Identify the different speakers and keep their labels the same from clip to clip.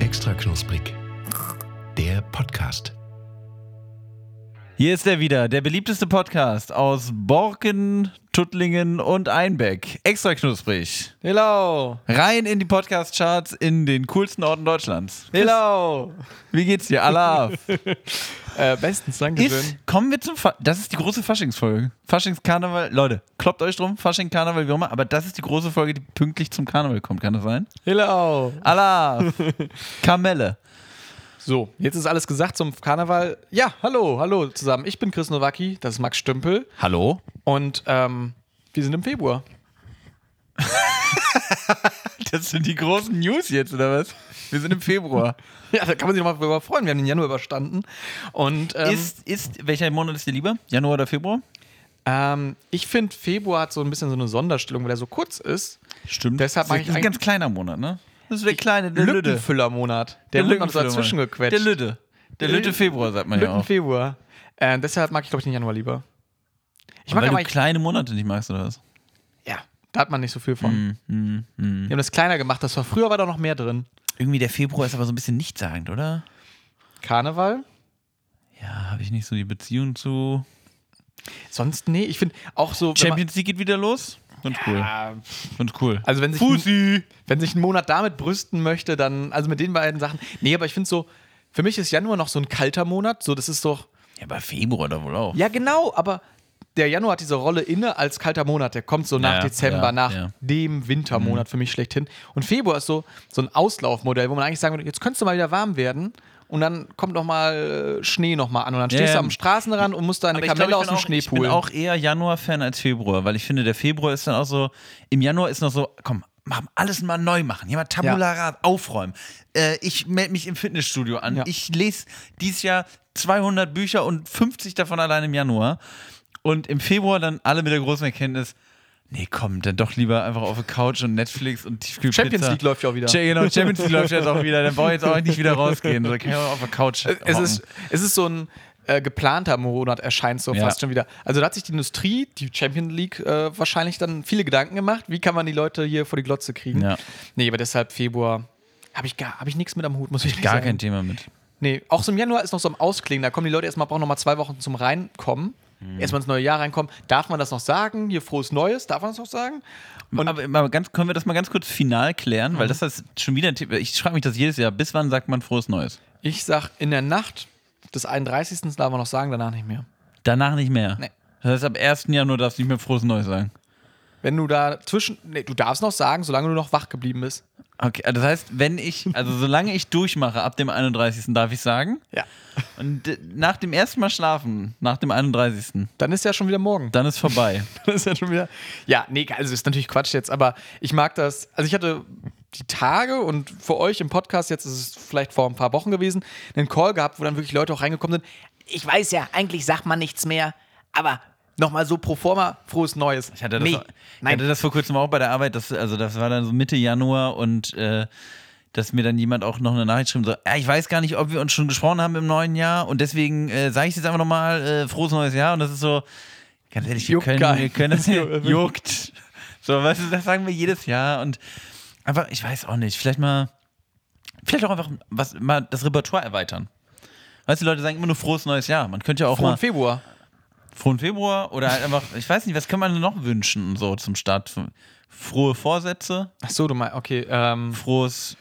Speaker 1: Extra knusprig. Der Podcast.
Speaker 2: Hier ist er wieder, der beliebteste Podcast aus Borken, Tuttlingen und Einbeck. Extra knusprig.
Speaker 3: Hello.
Speaker 2: Rein in die Podcast-Charts in den coolsten Orten Deutschlands.
Speaker 3: Hello.
Speaker 2: Wie geht's dir? Allah.
Speaker 3: Äh, bestens, danke
Speaker 2: Ist,
Speaker 3: schön.
Speaker 2: kommen wir zum Fa Das ist die große Faschingsfolge. Faschingskarneval. Leute, kloppt euch drum. Fasching, Karneval, wie auch immer. Aber das ist die große Folge, die pünktlich zum Karneval kommt. Kann das sein?
Speaker 3: Hello.
Speaker 2: Allah. Kamelle.
Speaker 3: So, jetzt ist alles gesagt zum Karneval. Ja, hallo, hallo zusammen. Ich bin Chris Nowacki, das ist Max Stümpel
Speaker 2: Hallo?
Speaker 3: und ähm, wir sind im Februar.
Speaker 2: Das sind die großen News jetzt, oder was? Wir sind im Februar.
Speaker 3: Ja, da kann man sich noch mal drüber freuen. Wir haben den Januar überstanden. Und ähm,
Speaker 2: ist, ist, welcher Monat ist dir lieber? Januar oder Februar?
Speaker 3: ähm, ich finde, Februar hat so ein bisschen so eine Sonderstellung, weil er so kurz ist.
Speaker 2: Stimmt.
Speaker 3: Deshalb
Speaker 2: das
Speaker 3: mag
Speaker 2: ist
Speaker 3: ich
Speaker 2: ein ganz kleiner Monat, ne? Das ist der kleine, der.
Speaker 3: Lückenfüllermonat. Der, wird noch so
Speaker 2: Lückenfüller-
Speaker 3: dazwischen gequetscht.
Speaker 2: Der Lütte. Der Lütte Februar, sagt man ja
Speaker 3: Lütten
Speaker 2: auch.
Speaker 3: Februar. Äh, deshalb mag ich, glaube ich, den Januar lieber. Ich mag
Speaker 2: Weil
Speaker 3: aber
Speaker 2: du kleine Monate nicht magst, oder was?
Speaker 3: Ja, da hat man nicht so viel von.
Speaker 2: Hm, hm.
Speaker 3: Die haben das kleiner gemacht. Das war früher war da noch mehr drin.
Speaker 2: Irgendwie der Februar ist aber so ein bisschen nichtssagend, oder?
Speaker 3: Karneval?
Speaker 2: Ja, habe ich nicht so die Beziehung zu.
Speaker 3: Sonst nee. Ich finde auch so.
Speaker 2: Champions League geht wieder los? Ganz cool.
Speaker 3: Ja,
Speaker 2: Ganz cool.
Speaker 3: also wenn sich,
Speaker 2: Fussi!
Speaker 3: wenn sich ein Monat damit brüsten möchte, dann also mit den beiden Sachen. Nee, aber ich finde so. Für mich ist Januar noch so ein kalter Monat. So, das ist doch.
Speaker 2: Ja, aber Februar da wohl auch.
Speaker 3: Ja, genau. Aber der Januar hat diese Rolle inne als kalter Monat. Der kommt so nach
Speaker 2: Ja,
Speaker 3: Dezember,
Speaker 2: ja,
Speaker 3: nach
Speaker 2: ja. Mhm.
Speaker 3: dem Wintermonat für mich schlechthin. Und Februar ist so, so ein Auslaufmodell, wo man eigentlich sagen würde, jetzt könntest du mal wieder warm werden. Und dann kommt noch mal äh, Schnee noch mal an. Und dann stehst
Speaker 2: Ja,
Speaker 3: du
Speaker 2: ja.
Speaker 3: am Straßenrand und musst deine
Speaker 2: ich
Speaker 3: Kamelle
Speaker 2: glaub,
Speaker 3: aus dem
Speaker 2: auch,
Speaker 3: Schnee
Speaker 2: Ich bin auch eher Januar-Fan als Februar, weil ich finde, der Februar ist dann auch so, im Januar ist noch so, komm, machen alles mal neu machen. Jemand Tabula Rasa aufräumen. Äh, ich melde mich im Fitnessstudio an.
Speaker 3: Ja.
Speaker 2: Ich lese dieses Jahr 200 Bücher und 50 davon allein im Januar. Und im Februar dann alle mit der großen Erkenntnis, nee, komm, dann doch lieber einfach auf der Couch und Netflix und Tiefkühlpizza.
Speaker 3: Champions League läuft ja auch wieder.
Speaker 2: Ja, genau, Champions League läuft jetzt auch wieder. Dann brauche ich jetzt auch nicht wieder rausgehen. Da kann ich auch auf der Couch
Speaker 3: es,
Speaker 2: hocken.
Speaker 3: ist, es ist so ein äh, geplanter Monat, erscheint so
Speaker 2: Ja.
Speaker 3: fast schon wieder. Also da hat sich die Industrie, die Champions League, äh, wahrscheinlich dann viele Gedanken gemacht. Wie kann man die Leute hier vor die Glotze kriegen?
Speaker 2: Ja.
Speaker 3: Nee, aber deshalb Februar habe ich, gar- hab ich nichts mit am Hut, muss ich
Speaker 2: Gar
Speaker 3: sagen.
Speaker 2: kein Thema mit.
Speaker 3: Nee, auch so im Januar ist noch so am Ausklingen. Da kommen die Leute erstmal, brauchen noch mal zwei Wochen zum Reinkommen.
Speaker 2: Mhm.
Speaker 3: Erstmal ins neue Jahr reinkommen. Darf man das noch sagen? Hier frohes Neues, darf man das noch sagen?
Speaker 2: Und aber, aber ganz, können wir das mal ganz kurz final klären,
Speaker 3: Mhm.
Speaker 2: weil das ist schon wieder ein Thema. Ich frage mich das jedes Jahr. Bis wann sagt man frohes Neues?
Speaker 3: Ich sag, in der Nacht des 31. darf man noch sagen, danach nicht mehr.
Speaker 2: Danach nicht mehr.
Speaker 3: Nee.
Speaker 2: Das heißt, ab 1. Januar darfst du nicht mehr frohes Neues sagen.
Speaker 3: Wenn du da zwischen, nee, du darfst noch sagen, solange du noch wach geblieben bist.
Speaker 2: Okay, also das heißt, wenn ich, also solange ich durchmache, ab dem 31. darf ich sagen.
Speaker 3: Ja.
Speaker 2: Und nach dem ersten Mal schlafen, nach dem 31.
Speaker 3: Dann ist ja schon wieder morgen.
Speaker 2: dann ist vorbei.
Speaker 3: Das ist ja schon wieder. Ja, nee, also ist natürlich Quatsch jetzt, aber ich mag das. Also ich hatte die Tage und für euch im Podcast, jetzt ist es vielleicht vor ein paar Wochen gewesen, einen Call gehabt, wo dann wirklich Leute auch reingekommen sind. Ich weiß ja, eigentlich sagt man nichts mehr, aber nochmal so pro forma, frohes Neues.
Speaker 2: Ich hatte das,
Speaker 3: nee,
Speaker 2: ich
Speaker 3: nein,
Speaker 2: hatte das vor kurzem auch bei der Arbeit. Das, also das war dann so Mitte Januar und äh, dass mir dann jemand auch noch eine Nachricht schrieb, so, ja, ich weiß gar nicht, ob wir uns schon gesprochen haben im neuen Jahr und deswegen äh, sage ich jetzt einfach nochmal, äh, frohes neues Jahr und das ist so, ganz ehrlich, wir
Speaker 3: Juckt
Speaker 2: können,
Speaker 3: gar
Speaker 2: wir
Speaker 3: nicht.
Speaker 2: können das juckt. So, weißt du, das sagen wir jedes Jahr und einfach, ich weiß auch nicht, vielleicht mal, vielleicht auch einfach was, mal das Repertoire erweitern. Weißt du, die Leute sagen immer nur frohes neues Jahr. Man könnte ja auch
Speaker 3: frohen
Speaker 2: mal
Speaker 3: Februar.
Speaker 2: Frohen Februar oder halt einfach, ich weiß nicht, was kann man noch wünschen so zum Start? Frohe Vorsätze,
Speaker 3: Ach so, du meinst, okay, ähm,
Speaker 2: frohes,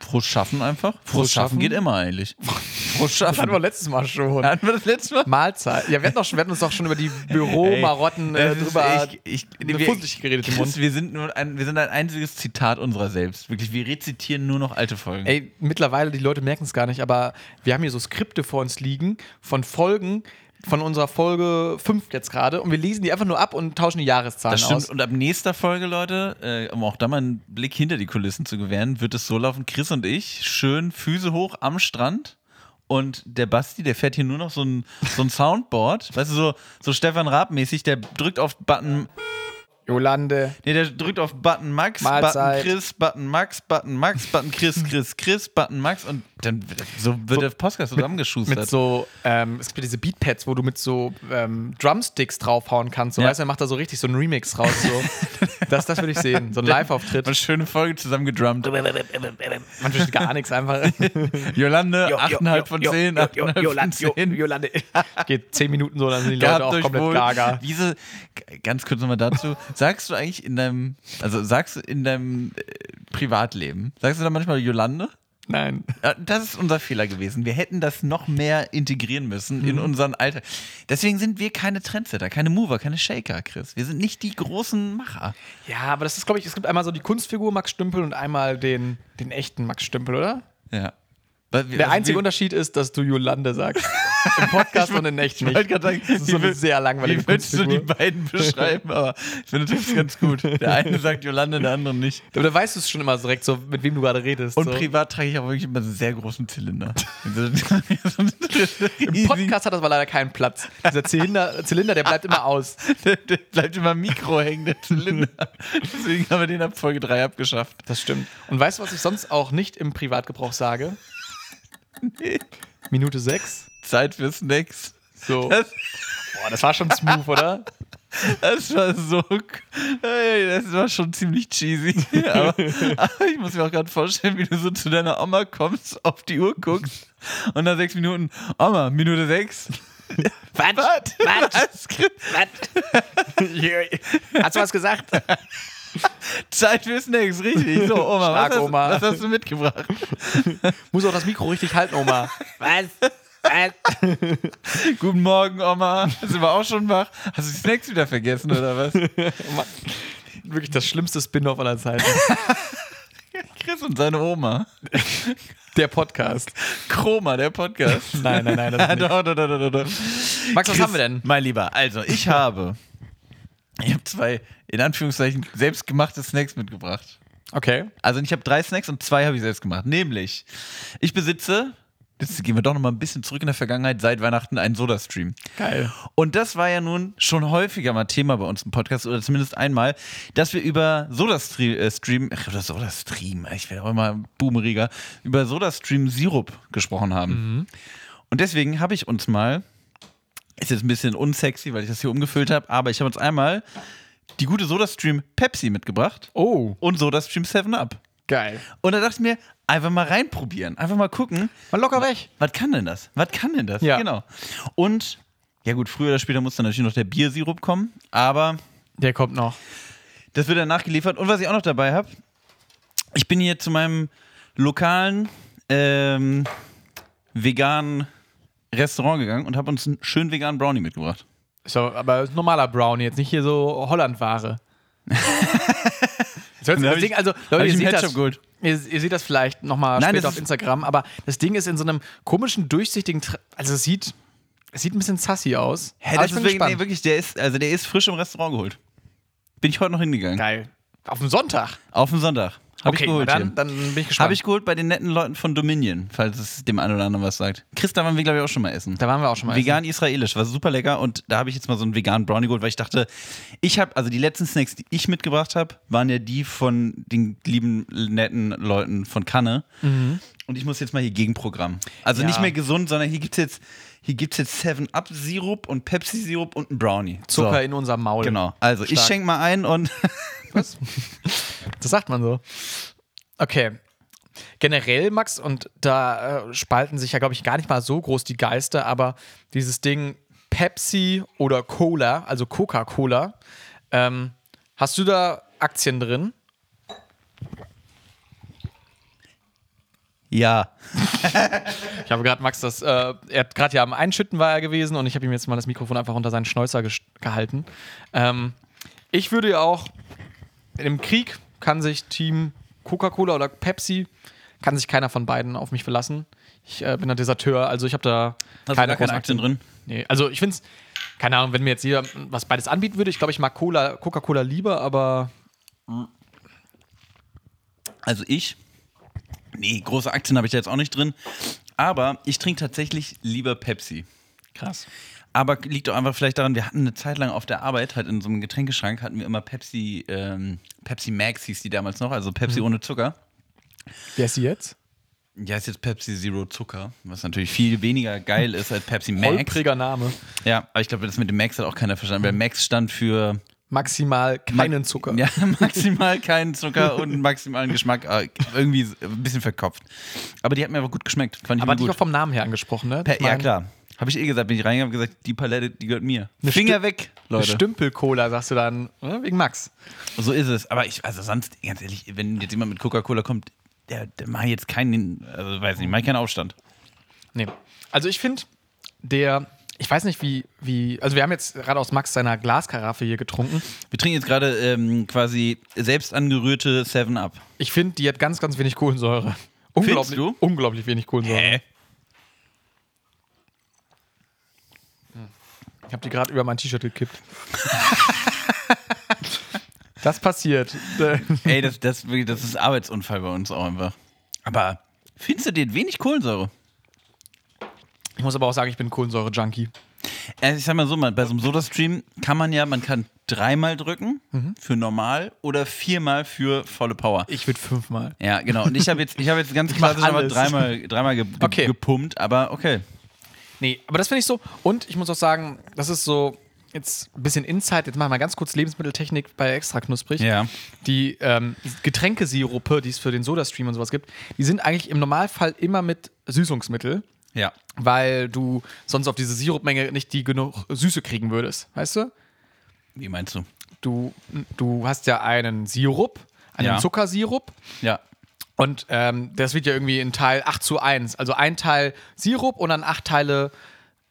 Speaker 2: frohes Schaffen einfach. Frohes, Schaffen
Speaker 3: Schaffen?
Speaker 2: geht immer eigentlich. Frohes
Speaker 3: das hatten wir
Speaker 2: Schaffen.
Speaker 3: letztes Mal schon.
Speaker 2: Hatten wir das letzte Mal?
Speaker 3: Mahlzeit. Ja, wir hatten, doch wir hatten uns doch schon über die Büromarotten äh, drüber
Speaker 2: ich, ich,
Speaker 3: Fusselig geredet im
Speaker 2: Chris,
Speaker 3: Mund.
Speaker 2: wir sind nur ein, wir sind ein einziges Zitat unserer selbst. Wirklich, wir rezitieren nur noch alte Folgen.
Speaker 3: Ey, mittlerweile, die Leute merken es gar nicht, aber wir haben hier so Skripte vor uns liegen von Folgen, von unserer Folge 5 jetzt gerade und wir lesen die einfach nur ab und tauschen die Jahreszahlen
Speaker 2: Das stimmt.
Speaker 3: aus.
Speaker 2: Und ab nächster Folge, Leute, äh, um auch da mal einen Blick hinter die Kulissen zu gewähren, wird es so laufen: Chris und ich schön Füße hoch am Strand. Und der Basti, der fährt hier nur noch so ein, so ein Soundboard, weißt du, so, so Stefan Raab-mäßig, der drückt auf Button
Speaker 3: Jolande.
Speaker 2: Nee, der drückt auf Button Max,
Speaker 3: Mahlzeit.
Speaker 2: Button Chris, Button Max, Button Max, Button Chris, Chris, Chris, Button Max und dann wird, so wird der Podcast zusammengeschustert.
Speaker 3: Mit so, ähm, es gibt diese Beatpads, wo du mit so ähm, Drumsticks draufhauen kannst. So,
Speaker 2: Ja.
Speaker 3: weißt du, er macht da so richtig so einen Remix raus. So. das, das würde ich sehen. So ein Live-Auftritt.
Speaker 2: Eine schöne Folge zusammengedrummt.
Speaker 3: Man versteht gar nichts einfach.
Speaker 2: Jolande,
Speaker 3: Jo, jo,
Speaker 2: 8,5
Speaker 3: jo,
Speaker 2: von
Speaker 3: jo,
Speaker 2: 10,
Speaker 3: jo, jo,
Speaker 2: 8,5 von
Speaker 3: Jolande, jo,
Speaker 2: 10.
Speaker 3: Jolande. Geht 10 Minuten so, dann sind die Leute
Speaker 2: Gehabt
Speaker 3: auch komplett
Speaker 2: wohl.
Speaker 3: gaga.
Speaker 2: Diese, ganz kurz nochmal dazu, sagst du eigentlich in deinem, also sagst du in deinem äh, Privatleben, sagst du da manchmal Jolande?
Speaker 3: Nein.
Speaker 2: Ja, Das ist unser Fehler gewesen. Wir hätten das noch mehr integrieren müssen
Speaker 3: Mhm.
Speaker 2: in unseren Alltag. Deswegen sind wir keine Trendsetter, keine Mover, keine Shaker, Chris. Wir sind nicht die großen Macher.
Speaker 3: Ja, aber das ist, glaube ich, es gibt einmal so die Kunstfigur Max Stümpel und einmal den, den echten Max Stümpel, oder?
Speaker 2: Ja.
Speaker 3: Der
Speaker 2: also
Speaker 3: einzige Unterschied ist, dass du Jolande sagst. Im Podcast und in echt
Speaker 2: Ich
Speaker 3: nicht.
Speaker 2: sagen,
Speaker 3: Das ist so eine
Speaker 2: will-
Speaker 3: sehr langweilige
Speaker 2: Wie willst du die beiden beschreiben? Aber ich finde das ganz gut. Der eine sagt Jolande, der andere nicht.
Speaker 3: Aber da weißt du es schon immer direkt so, mit wem du gerade redest.
Speaker 2: Und
Speaker 3: so.
Speaker 2: privat trage ich auch wirklich immer einen sehr großen Zylinder.
Speaker 3: Im Podcast hat das aber leider keinen Platz. Dieser Zylinder, Zylinder der bleibt immer aus.
Speaker 2: Der, der bleibt immer im Mikro hängen, der Zylinder. Deswegen haben wir den ab Folge 3 abgeschafft.
Speaker 3: Das stimmt. Und weißt du, was ich sonst auch nicht im Privatgebrauch sage? Minute 6.
Speaker 2: Zeit für Snacks.
Speaker 3: So.
Speaker 2: Das,
Speaker 3: Boah, das war schon smooth, oder?
Speaker 2: das war so. Das war schon ziemlich cheesy. Aber, aber ich muss mir auch gerade vorstellen, wie du so zu deiner Oma kommst, auf die Uhr guckst und nach sechs Minuten, Oma, Minute sechs.
Speaker 3: Was?
Speaker 2: Was? Was?
Speaker 3: Was? Hast du was gesagt?
Speaker 2: Zeit für Snacks, richtig. So, Oma, was
Speaker 3: Stark,
Speaker 2: hast,
Speaker 3: Oma.
Speaker 2: was hast du mitgebracht?
Speaker 3: Muss auch das Mikro richtig halten, Oma. Was? Was?
Speaker 2: Guten Morgen, Oma. Sind wir auch schon wach? Hast du die Snacks wieder vergessen oder was?
Speaker 3: Wirklich das schlimmste Spin-off aller Zeiten.
Speaker 2: Chris und seine Oma.
Speaker 3: Der Podcast.
Speaker 2: Chroma, der Podcast.
Speaker 3: Nein, nein, nein, das nicht.
Speaker 2: doch, doch, doch, doch, doch.
Speaker 3: Max, was
Speaker 2: Chris,
Speaker 3: haben wir denn?
Speaker 2: Mein Lieber, also ich habe, ich habe zwei, in Anführungszeichen, selbstgemachte Snacks mitgebracht.
Speaker 3: Okay.
Speaker 2: Also ich habe drei Snacks und zwei habe ich selbst gemacht. Nämlich, ich besitze, jetzt gehen wir doch noch mal ein bisschen zurück in der Vergangenheit, seit Weihnachten einen Soda-Stream.
Speaker 3: Geil.
Speaker 2: Und das war ja nun schon häufiger mal Thema bei uns im Podcast oder zumindest einmal, dass wir über SodaStream, äh, Stream, ach, oder SodaStream, ich werde auch immer boomeriger, über SodaStream Sirup gesprochen haben. Und deswegen habe ich uns mal, ist jetzt ein bisschen unsexy, weil ich das hier umgefüllt habe, aber ich habe uns einmal die gute SodaStream Pepsi mitgebracht
Speaker 3: Oh,
Speaker 2: und SodaStream 7 Up.
Speaker 3: geil.
Speaker 2: Und da dachte ich mir, einfach mal reinprobieren, einfach mal gucken,
Speaker 3: Mal locker weg.
Speaker 2: was kann denn das? Was kann denn das?
Speaker 3: Ja.
Speaker 2: Genau. Und ja gut, früher oder später muss dann natürlich noch der Biersirup kommen, aber
Speaker 3: Der kommt noch.
Speaker 2: das wird dann nachgeliefert. Und was ich auch noch dabei habe, ich bin hier zu meinem lokalen ähm, veganen Restaurant gegangen und habe uns einen schönen veganen Brownie mitgebracht.
Speaker 3: So, aber ist ein normaler Brownie, jetzt nicht hier so Hollandware. Das hört sich-
Speaker 2: hab
Speaker 3: das Ding, also, Leute, ihr seht, das, ihr, ihr seht das vielleicht nochmal später auf Instagram, aber das Ding ist in so einem komischen, durchsichtigen, Tra- also es sieht, es sieht ein bisschen sassy aus.
Speaker 2: Hä,
Speaker 3: aber
Speaker 2: das
Speaker 3: ich
Speaker 2: ist
Speaker 3: bin
Speaker 2: wirklich, nee, wirklich, der ist, also der ist frisch im Restaurant geholt. Bin ich heute noch hingegangen.
Speaker 3: Geil. Auf dem Sonntag.
Speaker 2: Auf den Sonntag. Hab ich geholt.
Speaker 3: dann, dann bin ich gespannt.
Speaker 2: Habe ich geholt bei den netten Leuten von Dominion, falls es dem einen oder anderen was sagt. Chris, da waren wir, glaube ich, auch schon mal essen.
Speaker 3: da waren wir auch schon mal.
Speaker 2: Vegan israelisch, war super lecker und da habe ich jetzt mal so einen veganen Brownie geholt, weil ich dachte, ich habe, also die letzten Snacks, die ich mitgebracht habe, waren ja die von den lieben, netten Leuten von Kanne. Und ich muss jetzt mal hier Gegenprogramm. Also
Speaker 3: Ja.
Speaker 2: nicht mehr gesund, sondern hier gibt es jetzt, hier gibt's jetzt 7-Up-Sirup und Pepsi-Sirup und einen Brownie.
Speaker 3: Zucker
Speaker 2: so.
Speaker 3: in unserem Maul.
Speaker 2: Genau. Also ich
Speaker 3: Stark.
Speaker 2: schenke mal ein und
Speaker 3: Das sagt man so. Okay. Generell, Max, und da äh, spalten sich ja, glaube ich, gar nicht mal so groß die Geister, aber dieses Ding Pepsi oder Cola, also Coca-Cola, ähm, hast du da Aktien drin?
Speaker 2: Ja.
Speaker 3: Ich habe gerade Max das, äh, er hat gerade ja am Einschütten war er gewesen und ich habe ihm jetzt mal das Mikrofon einfach unter seinen Schnäuzer gehalten. Ähm, ich würde ja auch, im Krieg kann sich Team Coca-Cola oder Pepsi, kann sich keiner von beiden auf mich verlassen. Ich äh, bin ein Deserteur, also ich habe da
Speaker 2: Hast
Speaker 3: keine
Speaker 2: du gar keine
Speaker 3: großen
Speaker 2: Aktien drin?
Speaker 3: Nee, also ich finde es, keine Ahnung, wenn mir jetzt jeder was beides anbieten würde, ich glaube, ich mag Cola, Coca-Cola lieber, aber
Speaker 2: Also ich, nee, große Aktien habe ich da jetzt auch nicht drin, aber ich trinke tatsächlich lieber Pepsi.
Speaker 3: Krass.
Speaker 2: Aber liegt doch einfach vielleicht daran, wir hatten eine Zeit lang auf der Arbeit, halt in so einem Getränkeschrank, hatten wir immer Pepsi, ähm, Pepsi Max hieß die damals noch, also Pepsi ohne Zucker.
Speaker 3: Wer ist sie jetzt?
Speaker 2: Ja, ist jetzt Pepsi Zero Zucker, was natürlich viel weniger geil ist als Pepsi Max.
Speaker 3: Holpriger Name.
Speaker 2: Ja, aber ich glaube, das mit dem Max hat auch keiner verstanden, weil Max stand für
Speaker 3: Maximal keinen Zucker.
Speaker 2: ja, maximal keinen Zucker und maximalen Geschmack. äh, Irgendwie ein bisschen verkopft. Aber die hat mir aber gut geschmeckt. Fand ich
Speaker 3: Aber dich auch vom Namen her angesprochen, ne?
Speaker 2: Per, ja, klar. Habe ich eh gesagt, bin ich reingegangen und gesagt, die Palette, die gehört mir.
Speaker 3: Eine
Speaker 2: Finger
Speaker 3: Stü-
Speaker 2: weg, Leute.
Speaker 3: Stümpel-Cola, sagst du dann, ne? wegen Max.
Speaker 2: So ist es. Aber ich, also sonst, ganz ehrlich, wenn jetzt jemand mit Coca-Cola kommt, der, der macht jetzt keinen, also weiß nicht, macht keinen Aufstand.
Speaker 3: Nee. Also ich finde, der, ich weiß nicht wie, wie, also wir haben jetzt gerade aus Max seiner Glaskaraffe hier getrunken.
Speaker 2: Wir trinken jetzt gerade ähm, quasi selbst angerührte 7-Up.
Speaker 3: Ich finde, die hat ganz, ganz wenig Kohlensäure. Unglaublich,
Speaker 2: du?
Speaker 3: unglaublich wenig Kohlensäure. Ich habe die gerade über mein T-Shirt gekippt. das passiert.
Speaker 2: Ey, das, das, das ist Arbeitsunfall bei uns auch einfach. Aber findest du den wenig Kohlensäure?
Speaker 3: Ich muss aber auch sagen, ich bin Kohlensäure-Junkie.
Speaker 2: Also ich sag mal so, bei so einem Soda-Stream kann man ja, man kann dreimal drücken
Speaker 3: Mhm.
Speaker 2: für normal oder viermal für volle Power.
Speaker 3: Ich würde fünfmal.
Speaker 2: Ja, genau. Und ich habe jetzt, ich habe jetzt ganz klassisch aber dreimal, dreimal ge
Speaker 3: Okay.
Speaker 2: gepumpt, aber okay.
Speaker 3: Nee, aber das finde ich so. Und ich muss auch sagen, das ist so jetzt ein bisschen Insight. Jetzt machen wir mal ganz kurz Lebensmitteltechnik bei extra knusprig.
Speaker 2: Ja.
Speaker 3: Die ähm, Getränkesirupe, die es für den Sodastream und sowas gibt, die sind eigentlich im Normalfall immer mit Süßungsmittel,
Speaker 2: Ja.
Speaker 3: weil du sonst auf diese Sirupmenge nicht die genug Süße kriegen würdest. Weißt du?
Speaker 2: Wie meinst du?
Speaker 3: Du, du hast ja einen Sirup, einen
Speaker 2: Ja.
Speaker 3: Zuckersirup.
Speaker 2: Ja.
Speaker 3: Und ähm, das wird ja irgendwie in Teil 8 zu 1. Also ein Teil Sirup und dann acht Teile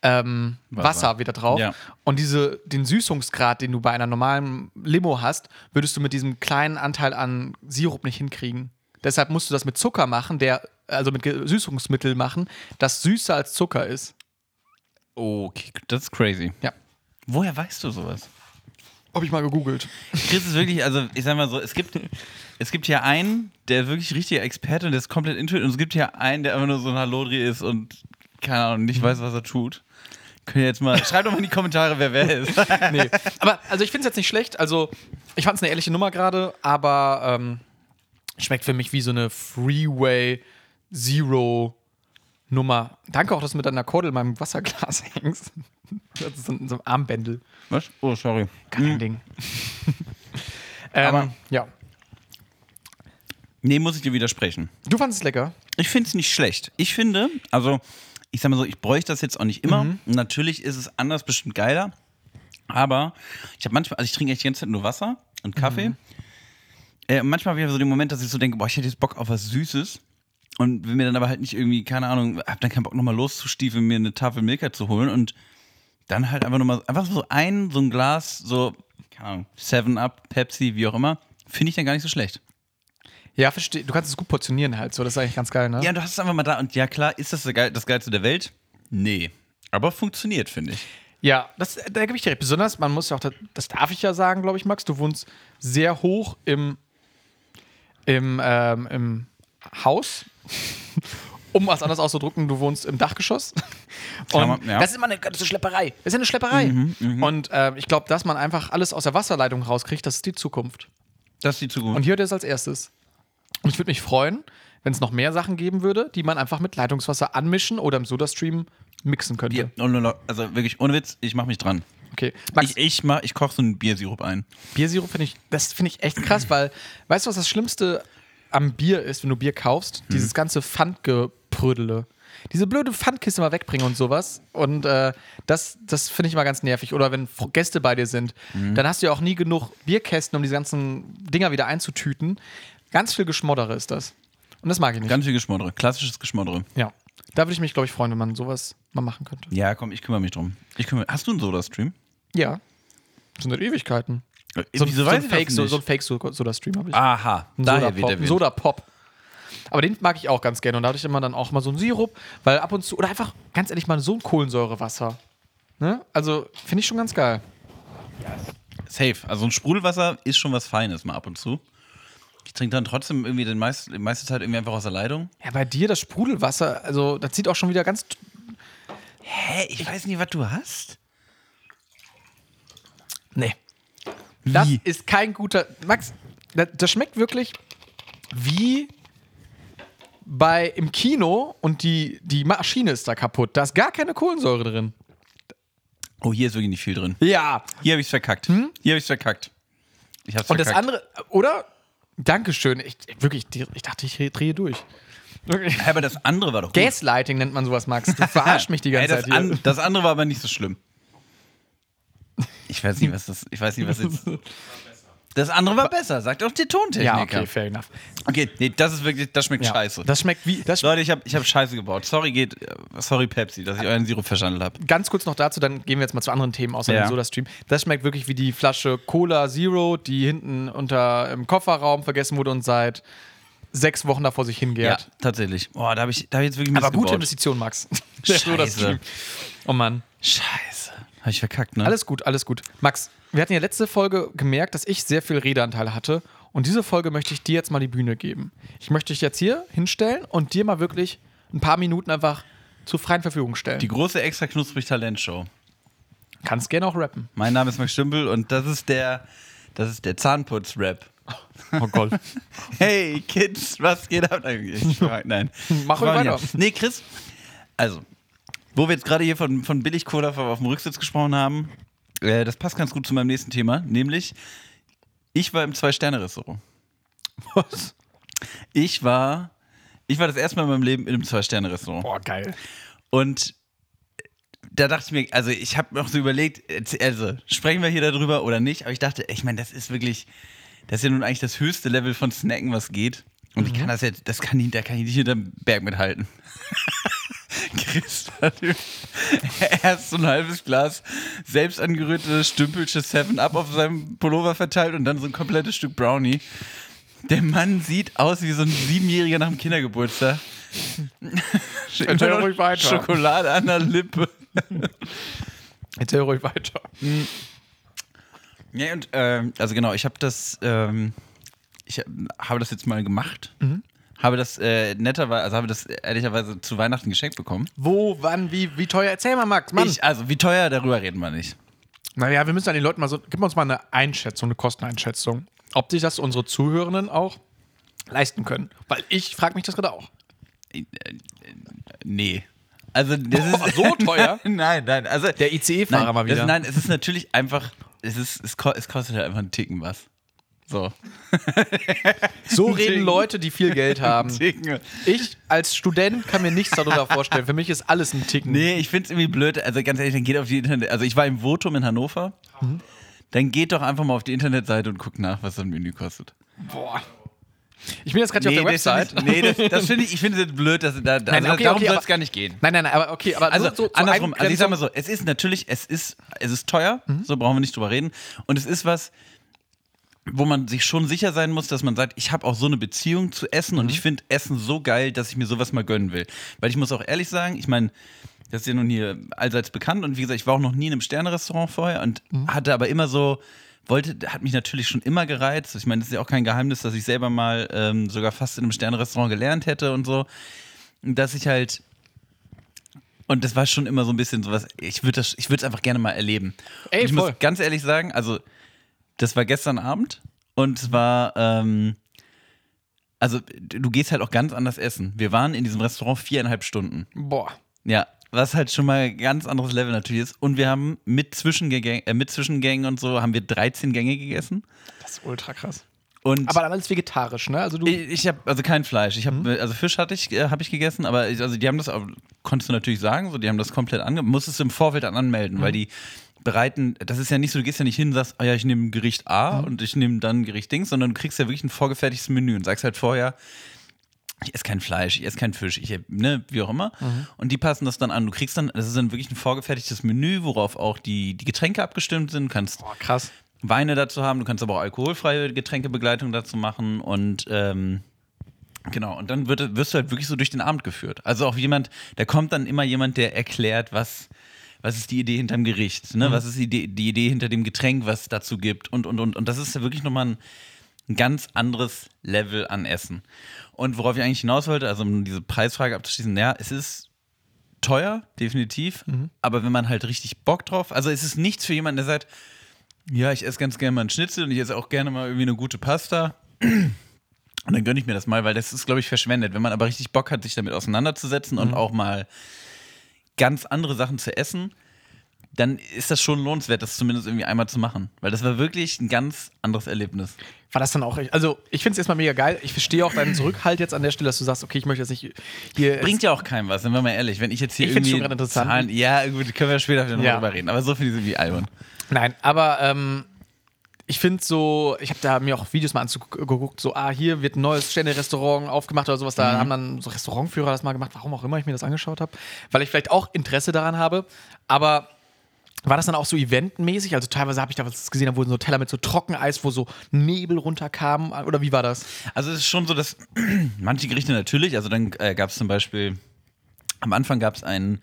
Speaker 3: ähm, Wasser.
Speaker 2: Wasser.
Speaker 3: wieder drauf.
Speaker 2: Ja.
Speaker 3: Und diese, den Süßungsgrad, den du bei einer normalen Limo hast, würdest du mit diesem kleinen Anteil an Sirup nicht hinkriegen. Deshalb musst du das mit Zucker machen, der, also mit Süßungsmittel machen, das süßer als Zucker ist.
Speaker 2: Okay, das ist crazy.
Speaker 3: Ja.
Speaker 2: Woher weißt du sowas?
Speaker 3: Habe ich mal gegoogelt.
Speaker 2: Chris ist wirklich, also ich sag mal so, es gibt, es gibt hier einen, der wirklich richtiger Experte und der ist komplett intuit und es gibt hier einen, der einfach nur so ein Hallodri ist und keine Ahnung, nicht weiß, was er tut. Könnt ihr jetzt mal, schreibt doch mal in die Kommentare, wer wer ist.
Speaker 3: nee. Aber also ich finde es jetzt nicht schlecht. Also ich fand es eine ehrliche Nummer gerade, aber ähm, schmeckt für mich wie so eine Freeway Zero Nummer. Danke auch, dass du mit deiner Kordel in meinem Wasserglas hängst. Das ist so ein, so ein Armbändel.
Speaker 2: Was? Oh, sorry.
Speaker 3: Kein Ding. ähm,
Speaker 2: Aber-
Speaker 3: ja.
Speaker 2: Nee, muss ich dir widersprechen.
Speaker 3: Du fandest es lecker.
Speaker 2: Ich finde es nicht schlecht. Ich finde, also, ich sag mal so, ich bräuchte das jetzt auch nicht immer. Natürlich ist es anders bestimmt geiler. Aber ich habe manchmal, also ich trinke echt die ganze Zeit nur Wasser und Kaffee. Äh, manchmal habe ich so den Moment, dass ich so denke, boah, ich hätte jetzt Bock auf was Süßes. Und will mir dann aber halt nicht irgendwie, keine Ahnung, hab dann keinen Bock nochmal loszustiefeln, mir eine Tafel Milka zu holen und dann halt einfach nochmal, einfach so ein, so ein Glas, so, keine Ahnung, Seven Up, Pepsi, wie auch immer, finde ich dann gar nicht so schlecht.
Speaker 3: Ja, verstehe. Du kannst es gut portionieren halt. So, das ist eigentlich ganz geil, ne?
Speaker 2: Ja, du hast es einfach mal da und ja klar, ist das das Geil- das Geilste der Welt? Nee. Aber funktioniert, finde ich.
Speaker 3: Ja, das, da gebe ich dir recht. Besonders, man muss ja auch, das, das darf ich ja sagen, glaube ich, Max, du wohnst sehr hoch im, im, ähm, im Haus. um was anderes auszudrücken, du wohnst im Dachgeschoss. Und
Speaker 2: man- ja.
Speaker 3: das ist immer eine ganze Schlepperei. Das ist ja eine Schlepperei. Und ähm, ich glaube, dass man einfach alles aus der Wasserleitung rauskriegt, das ist die Zukunft.
Speaker 2: Das ist die Zukunft.
Speaker 3: Und hier hört ihr es als erstes. Und ich würde mich freuen, wenn es noch mehr Sachen geben würde, die man einfach mit Leitungswasser anmischen oder im Sodastream mixen könnte.
Speaker 2: Ja, also wirklich, ohne Witz, ich mache mich dran.
Speaker 3: Okay. Max,
Speaker 2: Ich, ich, mach, ich koche so einen Biersirup ein.
Speaker 3: Biersirup finde ich, das finde ich echt krass, weil, weißt du, was das Schlimmste am Bier ist, wenn du Bier kaufst?
Speaker 2: Hm.
Speaker 3: Dieses ganze Pfandgeprödele. Diese blöde Pfandkiste mal wegbringen und sowas. Und äh, das, das finde ich mal ganz nervig. Oder wenn Gäste bei dir sind,
Speaker 2: Hm.
Speaker 3: dann hast du ja auch nie genug Bierkästen, um diese ganzen Dinger wieder einzutüten. Ganz viel Geschmoddere ist das. Und das mag ich nicht.
Speaker 2: Ganz viel Geschmoddere. Klassisches Geschmoddere.
Speaker 3: ja. Da würde ich mich, glaube ich, freuen, wenn man sowas mal machen könnte.
Speaker 2: Ja, komm, ich kümmere mich drum. Ich kümmere, hast du einen Soda-Stream?
Speaker 3: Ja. Das sind Ewigkeiten.
Speaker 2: Äh,
Speaker 3: So,
Speaker 2: Wieso
Speaker 3: so ein Fake, so, so ein Fake-Soda-Stream habe ich.
Speaker 2: Aha,
Speaker 3: Ein
Speaker 2: daher
Speaker 3: Sodapop,
Speaker 2: wird der
Speaker 3: ein
Speaker 2: Wind.
Speaker 3: Soda-Pop. Aber den mag ich auch ganz gerne. Und dadurch immer dann auch mal so ein Sirup, weil ab und zu, oder einfach ganz ehrlich mal so ein Kohlensäurewasser. Ne? Also finde ich schon ganz geil.
Speaker 2: Safe. Also ein Sprudelwasser ist schon was Feines mal ab und zu. Ich trinke dann trotzdem irgendwie den meist, die meiste Zeit irgendwie einfach aus der Leitung.
Speaker 3: Ja, bei dir das Sprudelwasser, also das sieht auch schon wieder ganz.
Speaker 2: Hä? Ich weiß nicht, was du hast.
Speaker 3: Nee. Das ist kein guter. Max, das, das schmeckt wirklich wie bei im Kino und die, die Maschine ist da kaputt. Da ist gar keine Kohlensäure drin.
Speaker 2: Oh, hier ist wirklich nicht viel drin.
Speaker 3: Ja.
Speaker 2: Hier habe ich's verkackt. Hier habe ich's verkackt. Ich hab's
Speaker 3: Und das
Speaker 2: verkackt.
Speaker 3: andere, oder? Dankeschön. Ich, wirklich, ich dachte, ich drehe durch.
Speaker 2: Ja, aber das andere war doch gut.
Speaker 3: Gaslighting nennt man sowas, Max. Du verarschst mich die ganze
Speaker 2: Ey, das,
Speaker 3: Zeit. Hier.
Speaker 2: an, das andere war aber nicht so schlimm. Ich weiß nicht, was das. Ich weiß nicht, was jetzt. Das andere war besser, sagt auch der Tontechniker.
Speaker 3: ja, okay, fair enough.
Speaker 2: Okay, nee, das ist wirklich, das schmeckt
Speaker 3: Ja.
Speaker 2: scheiße.
Speaker 3: Das schmeckt wie. Das
Speaker 2: Leute, ich habe ich hab Scheiße gebaut. Sorry, geht. Sorry, Pepsi, dass ich euren Sirup verschandelt habe.
Speaker 3: ganz kurz noch dazu, dann gehen wir jetzt mal zu anderen Themen außer
Speaker 2: Ja.
Speaker 3: dem Soda-Stream. Das schmeckt wirklich wie die Flasche Cola Zero, die hinten unter im Kofferraum vergessen wurde und seit sechs Wochen da vor sich
Speaker 2: Ja,
Speaker 3: hingärt.
Speaker 2: tatsächlich. Boah, da habe ich, da hab ich jetzt wirklich
Speaker 3: Aber gute
Speaker 2: gebaut.
Speaker 3: Investition, Max.
Speaker 2: Scheiße.
Speaker 3: Oh Mann.
Speaker 2: Scheiße. Habe ich verkackt, ne?
Speaker 3: Alles gut, alles gut. Max, wir hatten ja letzte Folge gemerkt, dass ich sehr viel Redeanteil hatte. Und diese Folge möchte ich dir jetzt mal die Bühne geben. Ich möchte dich jetzt hier hinstellen und dir mal wirklich ein paar Minuten einfach zur freien Verfügung stellen.
Speaker 2: Die große extra knusprig Talentshow.
Speaker 3: kannst gerne auch rappen.
Speaker 2: Mein Name ist Max Stümpel und das ist der, das ist der Zahnputz-Rap.
Speaker 3: Oh Gott.
Speaker 2: Hey Kids, was geht ab? Nein, ich, nein.
Speaker 3: Mach ruhig weiter.
Speaker 2: Nee, Chris, also, wo wir jetzt gerade hier von, von Billig-Cola auf dem Rücksitz gesprochen haben, äh, das passt ganz gut zu meinem nächsten Thema, nämlich ich war im Zwei-Sterne-Restaurant.
Speaker 3: Was?
Speaker 2: Ich war, ich war das erste Mal in meinem Leben in einem Zwei-Sterne-Restaurant.
Speaker 3: Boah, geil.
Speaker 2: Und da dachte ich mir, also ich habe noch so überlegt, also sprechen wir hier darüber oder nicht, aber ich dachte, ich meine, das ist wirklich, das ist ja nun eigentlich das höchste Level von Snacken, was geht. Und ich kann das jetzt, das kann ich, da kann ich nicht hinterm Berg mithalten. Chris hat erst so ein halbes Glas selbst angerührte Stümpelsche 7-Up auf seinem Pullover verteilt und dann so ein komplettes Stück Brownie. Der Mann sieht aus wie so ein Siebenjähriger nach dem Kindergeburtstag.
Speaker 3: Erzähl ruhig weiter.
Speaker 2: Schokolade an der Lippe.
Speaker 3: Erzähl ruhig weiter.
Speaker 2: Ja, und ähm, also genau, ich habe das, ähm, ich habe das jetzt mal gemacht.
Speaker 3: Mhm.
Speaker 2: Habe das äh, netterweise, also habe das ehrlicherweise zu Weihnachten geschenkt bekommen.
Speaker 3: Wo, wann, wie, wie teuer? Erzähl mal, Max. Mann.
Speaker 2: Ich, also wie teuer, darüber reden wir nicht.
Speaker 3: naja, wir müssen an den Leuten mal so, gib uns mal eine Einschätzung, eine Kosteneinschätzung. Ob sich das unsere Zuhörenden auch leisten können. Weil ich frage mich das gerade auch.
Speaker 2: Nee. Also das ist
Speaker 3: So teuer?
Speaker 2: nein, nein. Also
Speaker 3: Der ICE-Fahrer
Speaker 2: nein,
Speaker 3: mal wieder.
Speaker 2: Das, nein, es ist natürlich einfach, es ist, es, ko es kostet halt einfach einen Ticken was. So.
Speaker 3: So reden. Leute, die viel Geld haben.
Speaker 2: Ticken.
Speaker 3: Ich als Student kann mir nichts darüber vorstellen. Für mich ist alles ein Ticken.
Speaker 2: Nee, ich finde es irgendwie blöd. Also ganz ehrlich, dann geht auf die Internet. Also ich war im Votum in Hannover. Dann geht doch einfach mal auf die Internetseite und guckt nach, was so ein Menü kostet.
Speaker 3: Boah. Ich bin jetzt gerade hier auf der
Speaker 2: das
Speaker 3: Website.
Speaker 2: ich, nee, das, das finde ich, ich finde es blöd, dass da, also
Speaker 3: Nein, okay,
Speaker 2: darum
Speaker 3: okay,
Speaker 2: soll es gar nicht gehen.
Speaker 3: Nein, nein, nein, aber okay, aber
Speaker 2: Also
Speaker 3: so, so,
Speaker 2: andersrum, also ich sag mal so, es ist natürlich, es ist, es ist teuer, so brauchen wir nicht drüber reden. Und es ist was, wo man sich schon sicher sein muss, dass man sagt, ich habe auch so eine Beziehung zu Essen und ich finde Essen so geil, dass ich mir sowas mal gönnen will. Weil ich muss auch ehrlich sagen, ich meine, das ist ja nun hier allseits bekannt und wie gesagt, ich war auch noch nie in einem Sternerestaurant vorher und hatte aber immer so, wollte, hat mich natürlich schon immer gereizt. Ich meine, das ist ja auch kein Geheimnis, dass ich selber mal ähm, sogar fast in einem Sternerestaurant gelernt hätte und so. Und dass ich halt und das war schon immer so ein bisschen sowas, ich würde das, ich würde es einfach gerne mal erleben.
Speaker 3: Ey,
Speaker 2: und ich
Speaker 3: voll.
Speaker 2: muss ganz ehrlich sagen, also das war gestern Abend und es war, ähm, also du gehst halt auch ganz anders essen. Wir waren in diesem Restaurant viereinhalb Stunden.
Speaker 3: Boah.
Speaker 2: Ja, was halt schon mal ein ganz anderes Level natürlich ist. Und wir haben mit, Zwischengängen, äh, mit Zwischengängen und so haben wir 13 Gänge gegessen.
Speaker 3: Das ist ultra krass.
Speaker 2: Und
Speaker 3: Aber dann alles vegetarisch, ne? Also du.
Speaker 2: ich, ich habe also kein Fleisch. Ich habe also Fisch hatte ich äh, habe ich gegessen, aber ich, also die haben das auch, konntest du natürlich sagen, so die haben das komplett ange musstest du im Vorfeld dann anmelden, weil die bereiten, das ist ja nicht so, du gehst ja nicht hin und sagst, oh ja, ich nehme Gericht A und ich nehme dann Gericht Dings, sondern du kriegst ja wirklich ein vorgefertigtes Menü und sagst halt vorher, ich esse kein Fleisch, ich esse kein Fisch, ich ne, wie auch immer. Und die passen das dann an. Du kriegst dann, das ist dann wirklich ein vorgefertigtes Menü, worauf auch die, die Getränke abgestimmt sind. Du kannst
Speaker 3: Boah, krass.
Speaker 2: Weine dazu haben, du kannst aber auch alkoholfreie Getränkebegleitung dazu machen und ähm, genau, und dann wird, wirst du halt wirklich so durch den Abend geführt. Also auch jemand, da kommt dann immer jemand, der erklärt, was, was ist die Idee hinterm Gericht, ne? was ist die Idee, die Idee hinter dem Getränk, was es dazu gibt und, und, und. Und das ist ja wirklich nochmal ein, ein ganz anderes Level an Essen. Und worauf ich eigentlich hinaus wollte, also um diese Preisfrage abzuschließen, ja, es ist teuer, definitiv.
Speaker 3: Mhm.
Speaker 2: Aber wenn man halt richtig Bock drauf, also es ist nichts für jemanden, der sagt, ja, ich esse ganz gerne mal einen Schnitzel und ich esse auch gerne mal irgendwie eine gute Pasta. Und dann gönne ich mir das mal, weil das ist, glaube ich, verschwendet. Wenn man aber richtig Bock hat, sich damit auseinanderzusetzen
Speaker 3: Mhm.
Speaker 2: und auch mal ganz andere Sachen zu essen, dann ist das schon lohnenswert, das zumindest irgendwie einmal zu machen. Weil das war wirklich ein ganz anderes Erlebnis.
Speaker 3: War das dann auch echt? Also, ich finde es erstmal mega geil. Ich verstehe auch deinen Zurückhalt jetzt an der Stelle, dass du sagst, okay, ich möchte jetzt nicht hier.
Speaker 2: Bringt ja auch keinem was, sind wir mal ehrlich. Wenn ich jetzt hier
Speaker 3: Ich
Speaker 2: irgendwie
Speaker 3: schon interessant.
Speaker 2: Zahlen, ja, gut, können wir später noch
Speaker 3: Ja.
Speaker 2: drüber reden. Aber so viel sind wie albern.
Speaker 3: Nein, aber ähm, ich finde so, ich habe da mir auch Videos mal angeguckt, so, ah, hier wird ein neues Sterne-Restaurant aufgemacht oder sowas. Da haben dann so Restaurantführer das mal gemacht, warum auch immer ich mir das angeschaut habe, weil ich vielleicht auch Interesse daran habe. Aber war das dann auch so eventmäßig? Also teilweise habe ich da was gesehen, da wurden so Teller mit so Trockeneis, wo so Nebel runterkam. Oder wie war das?
Speaker 2: Also es ist schon so, dass manche Gerichte natürlich, also dann äh, gab es zum Beispiel, am Anfang gab es einen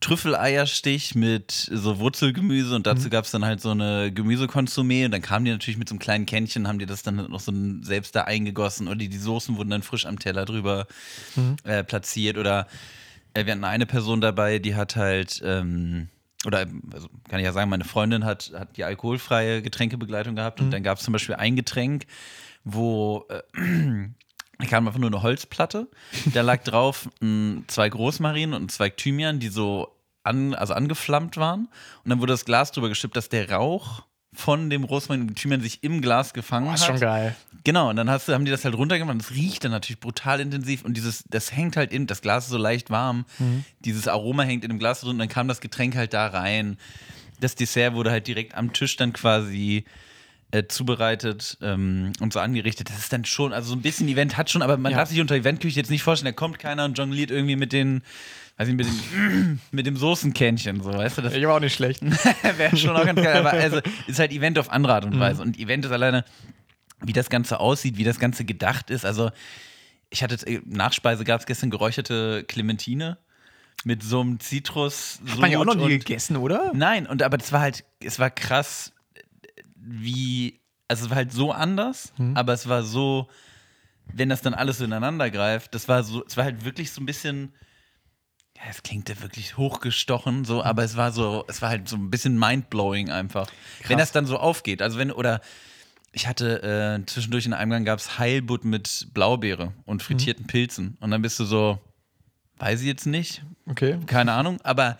Speaker 2: Trüffeleierstich mit so Wurzelgemüse und dazu gab es dann halt so eine Gemüsekonsumé und dann kamen die natürlich mit so einem kleinen Kännchen, haben die das dann noch so selbst da eingegossen oder die, die Soßen wurden dann frisch am Teller drüber äh, platziert oder äh, wir hatten eine Person dabei, die hat halt ähm, oder also kann ich ja sagen, meine Freundin hat, hat die alkoholfreie Getränkebegleitung gehabt und dann gab es zum Beispiel ein Getränk, wo äh, da kam einfach nur eine Holzplatte. Da lag drauf mh, zwei Großmarinen und zwei Thymian, die so an, also angeflammt waren. Und dann wurde das Glas drüber gestippt, dass der Rauch von dem Rosmarin und Thymian sich im Glas gefangen hat.
Speaker 3: geil.
Speaker 2: Genau, und dann hast haben die das halt runtergemacht. Das riecht dann natürlich brutal intensiv und dieses, das hängt halt in, das Glas ist so leicht warm. Dieses Aroma hängt in dem Glas drin und dann kam das Getränk halt da rein. Das Dessert wurde halt direkt am Tisch dann quasi äh, zubereitet ähm, und so angerichtet. Das ist dann schon, also so ein bisschen Event hat schon, aber man
Speaker 3: Ja.
Speaker 2: darf sich unter Eventküche jetzt nicht vorstellen, da kommt keiner und jongliert irgendwie mit den, weiß nicht, mit, den, mit dem Soßenkännchen, so, weißt du, das
Speaker 3: Ich war auch nicht schlecht.
Speaker 2: wäre schon auch ganz geil. Aber also ist halt Event auf andere Art
Speaker 3: Mhm.
Speaker 2: und Weise. Und Event ist alleine, wie das Ganze aussieht, wie das Ganze gedacht ist. Also, ich hatte äh, Nachspeise gab es gestern geräucherte Clementine mit so einem Zitrus.
Speaker 3: Hat man ja auch noch nie gegessen, oder?
Speaker 2: Nein, und aber das war halt, es war krass, wie, also es war halt so anders,
Speaker 3: Mhm.
Speaker 2: aber es war so, wenn das dann alles so ineinander greift, das war so, es war halt wirklich so ein bisschen, ja, es klingt ja wirklich hochgestochen, so, aber es war so, es war halt so ein bisschen mindblowing einfach. Wenn das dann so aufgeht, also wenn, oder ich hatte äh, zwischendurch in einem Gang gab es Heilbutt mit Blaubeere und frittierten Pilzen und dann bist du so, weiß ich jetzt nicht,
Speaker 3: Okay.
Speaker 2: keine Ahnung, aber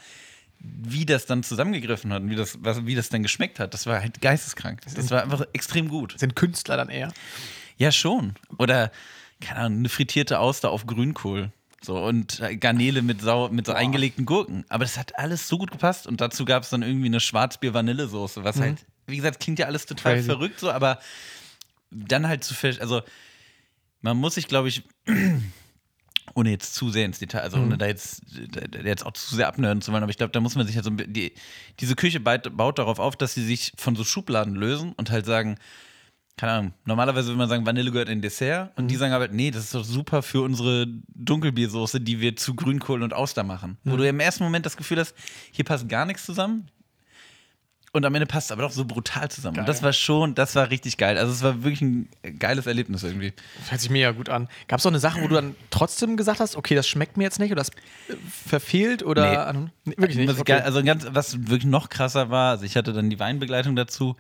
Speaker 2: wie das dann zusammengegriffen hat und wie das, was, wie das dann geschmeckt hat, das war halt geisteskrank. Das war einfach extrem gut.
Speaker 3: Sind Künstler dann eher?
Speaker 2: Ja, schon. Oder, keine Ahnung, eine frittierte Auster auf Grünkohl. So, und äh, Garnele mit, sau mit so eingelegten Gurken. Aber das hat alles so gut gepasst. Und dazu gab es dann irgendwie eine Schwarzbier-Vanillesoße, was halt, wie gesagt, klingt ja alles total
Speaker 3: Crazy.
Speaker 2: verrückt so, aber dann halt zu ver also man muss sich, glaube ich, ohne jetzt zu sehr ins Detail, also ohne da jetzt, da- jetzt auch zu sehr abnörden zu wollen, aber ich glaube, da muss man sich halt so, die, diese Küche baut, baut darauf auf, dass sie sich von so Schubladen lösen und halt sagen, keine Ahnung, normalerweise würde man sagen, Vanille gehört in Dessert und die sagen aber, nee, das ist doch super für unsere Dunkelbiersoße, die wir zu Grünkohl und Auster machen. Wo du im ersten Moment das Gefühl hast, hier passt gar nichts zusammen. Und am Ende passt es aber doch so brutal zusammen. Und das war schon, das war richtig geil. Also es war wirklich ein geiles Erlebnis irgendwie.
Speaker 3: Das hört sich mega gut an. Gab es auch eine Sache, wo du dann trotzdem gesagt hast, okay, das schmeckt mir jetzt nicht oder das äh, verfehlt oder nee. wirklich nicht?
Speaker 2: Was,
Speaker 3: Okay.
Speaker 2: geil, also ganz, was wirklich noch krasser war, also ich hatte dann die Weinbegleitung dazu,